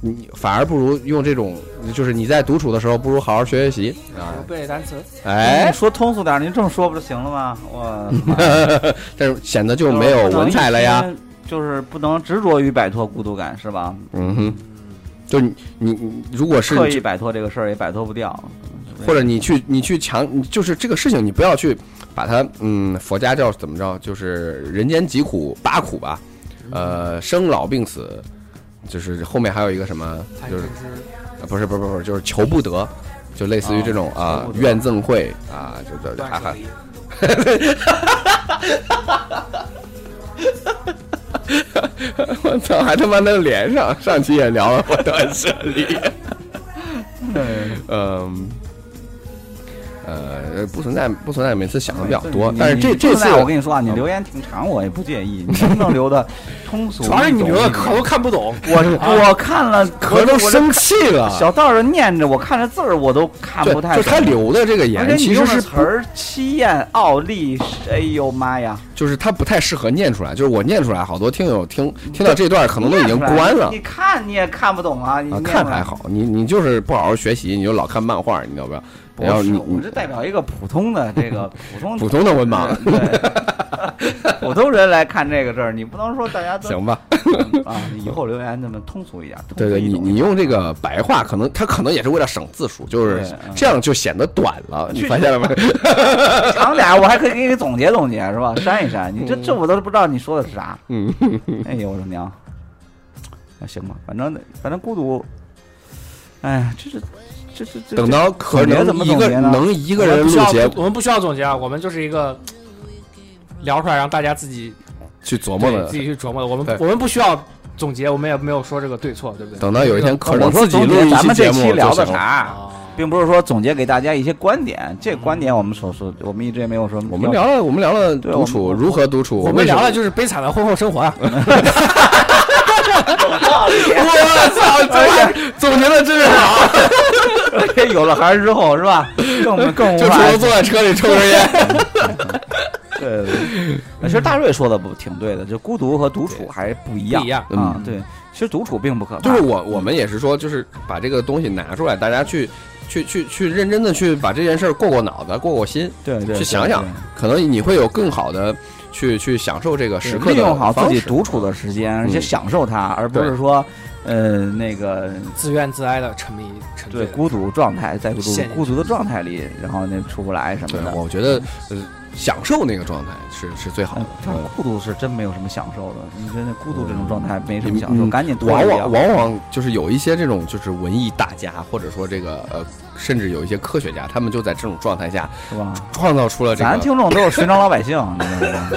你反而不如用这种，就是你在独处的时候，不如好好学学习啊！背单词，哎，说通俗点，您这么说不就行了吗？我 但是显得就没有文采了呀。，就是不能执着于摆脱孤独感，是吧？嗯哼，就你你你，如果是刻意摆脱这个事儿也摆脱不掉，或者你去你去强，就是这个事情，你不要去把它，嗯，佛家叫怎么着，就是人间疾苦八苦吧，呃，生老病死，就是后面还有一个什么，就是呃不是不是不是，就是求不得，就类似于这种哦啊怨憎会啊，就这还还我操，还他妈能连上，上期也聊了我断舍离，嗯。呃，不存在，不存在，每次想的比较多，但是这这次我跟你说啊，你留言挺长，我也不介意，你能不能留的通俗？主要是你留的可可都看不懂。我我看了，可都生气了。小道儿念着，我看着字儿我都看不太懂。就他留的这个言，其实是的词儿凄艳、傲立，哎呦妈呀！就是他不太适合念出来。就是我念出来，好多听友听听到这段可能都已经关了你看你也看不懂啊！你看还好，你你就是不好好学习，你就老看漫画，你知道不？不然后你是，我这代表一个普通的这个 普通普通的文盲，对，普通人来看这个事儿，你不能说大家都行吧？啊，你以后留言那么通俗一点。对对，你你用这个白话，可能他可能也是为了省字数，就是这样就显得短了。你发现了吗？长点，我还可以给你总结总结，是吧？删一删，你这这我都不知道你说的是啥。嗯，哎呦我的娘！那行吧，反正反正孤独，哎呀，这是这这这等到可能一个能一个人录节目我们不需要总结啊，我们就是一个聊出来让大家自己去琢磨的自，己去琢磨的。我们我们不需要总结，我们也没有说这个对错，对不对？等到有一天可能我自己录一期咱们这期节目。聊的啥，啊，并不是说总结给大家一些观点，这观点我们所说，我们一直也没有说。我们聊了，我们聊了独处如何独处，我们聊的就是悲惨的婚后生活啊。我操，总总结的真 有了孩儿之后是吧？更 更无法就除了坐在车里抽根烟。对对对，其实大瑞说的不挺对的，就孤独和独处还不一样不一样嗯。啊对，其实独处并不可怕，就是我我们也是说，就是把这个东西拿出来，大家去去去去认真的去把这件事儿过过脑子，过过心，对对去想想，可能你会有更好的去去享受这个时刻利用好自己独处的时间，而且嗯享受它，而不是说，呃，那个自怨自哀的沉迷沉醉。对孤独状态，在孤独孤独的状态里，然后那出不来什么，的。我觉得呃享受那个状态是是最好嗯的。这嗯孤独是真没有什么享受的，你觉得孤独这种状态没什么嗯享受，嗯赶紧脱往往往往就是有一些这种就是文艺大家，或者说这个呃，甚至有一些科学家，他们就在这种状态下是吧？创造出了这个咱听众都是寻常老百姓，你知道吗？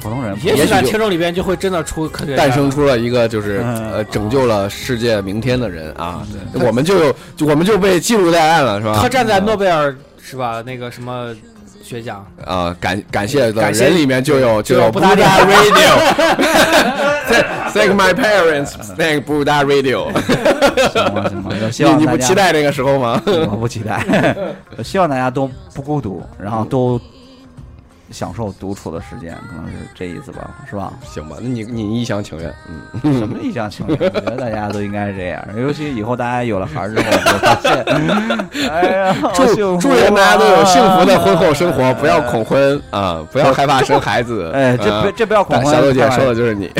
普通人，也许在听众里边就会真的出科学诞生出了一个就是嗯呃拯救了世界明天的人啊，我们就有我们就被记录在案了，是吧？他站在诺贝尔是吧？那个什么学奖，啊，感感谢的感谢人里面就有就有有布达利 Radio，Thank my parents，Thank Buddha Radio。行吧行吧，希你不期待这个时候吗？我不期待，我 希望大家都不孤独，然后都享受独处的时间，可能是这意思吧，是吧？行吧，那你你一厢情愿，嗯，什么一厢情愿？我觉得大家都应该是这样，尤其以后大家有了孩儿之后，会发现，哎呀，祝祝愿大家都有幸福的婚后生活，啊不要恐婚啊，不要害怕生孩子。哎，这不这不要恐婚。小豆姐说的就是你，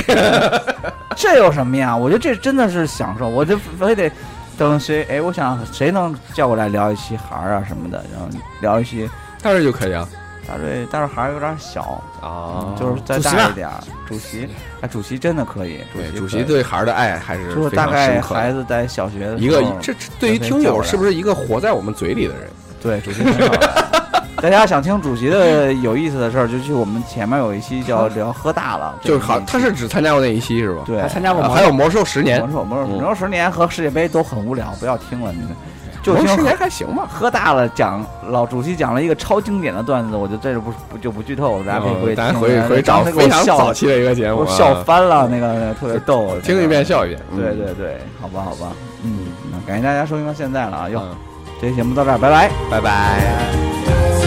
这有什么呀？我觉得这真的是享受，我就非得等谁哎，我想谁能叫过来聊一期孩儿啊什么的，然后聊一期当然就可以啊大瑞，但是孩儿有点小，啊就是再大一点。主席，哎，主席真的可以，对主席对孩儿的爱还是就是大概孩子在小学的一个时候这这对于听友是不是一个活在我们嘴里的人？对主席很好。的。大家想听主席的有意思的事儿，就去我们前面有一期叫 聊喝大了，就是好，他是只参加过那一期是吧？对。他参加过啊还有魔兽十年。魔，兽魔兽嗯。魔兽十年和世界杯都很无聊，不要听了，你们就听蒙十年还行吧。喝大了讲老主席讲了一个超经典的段子，我就这就不不就不剧透了，大家可以回去听。回去回去找非常早期的一个节目啊，我笑翻了，那个那个特别逗，听一遍笑一遍。嗯对对对，好吧好吧，嗯，那感谢大家收听到现在了啊，哟，嗯，这期节目到这儿，拜拜。拜拜。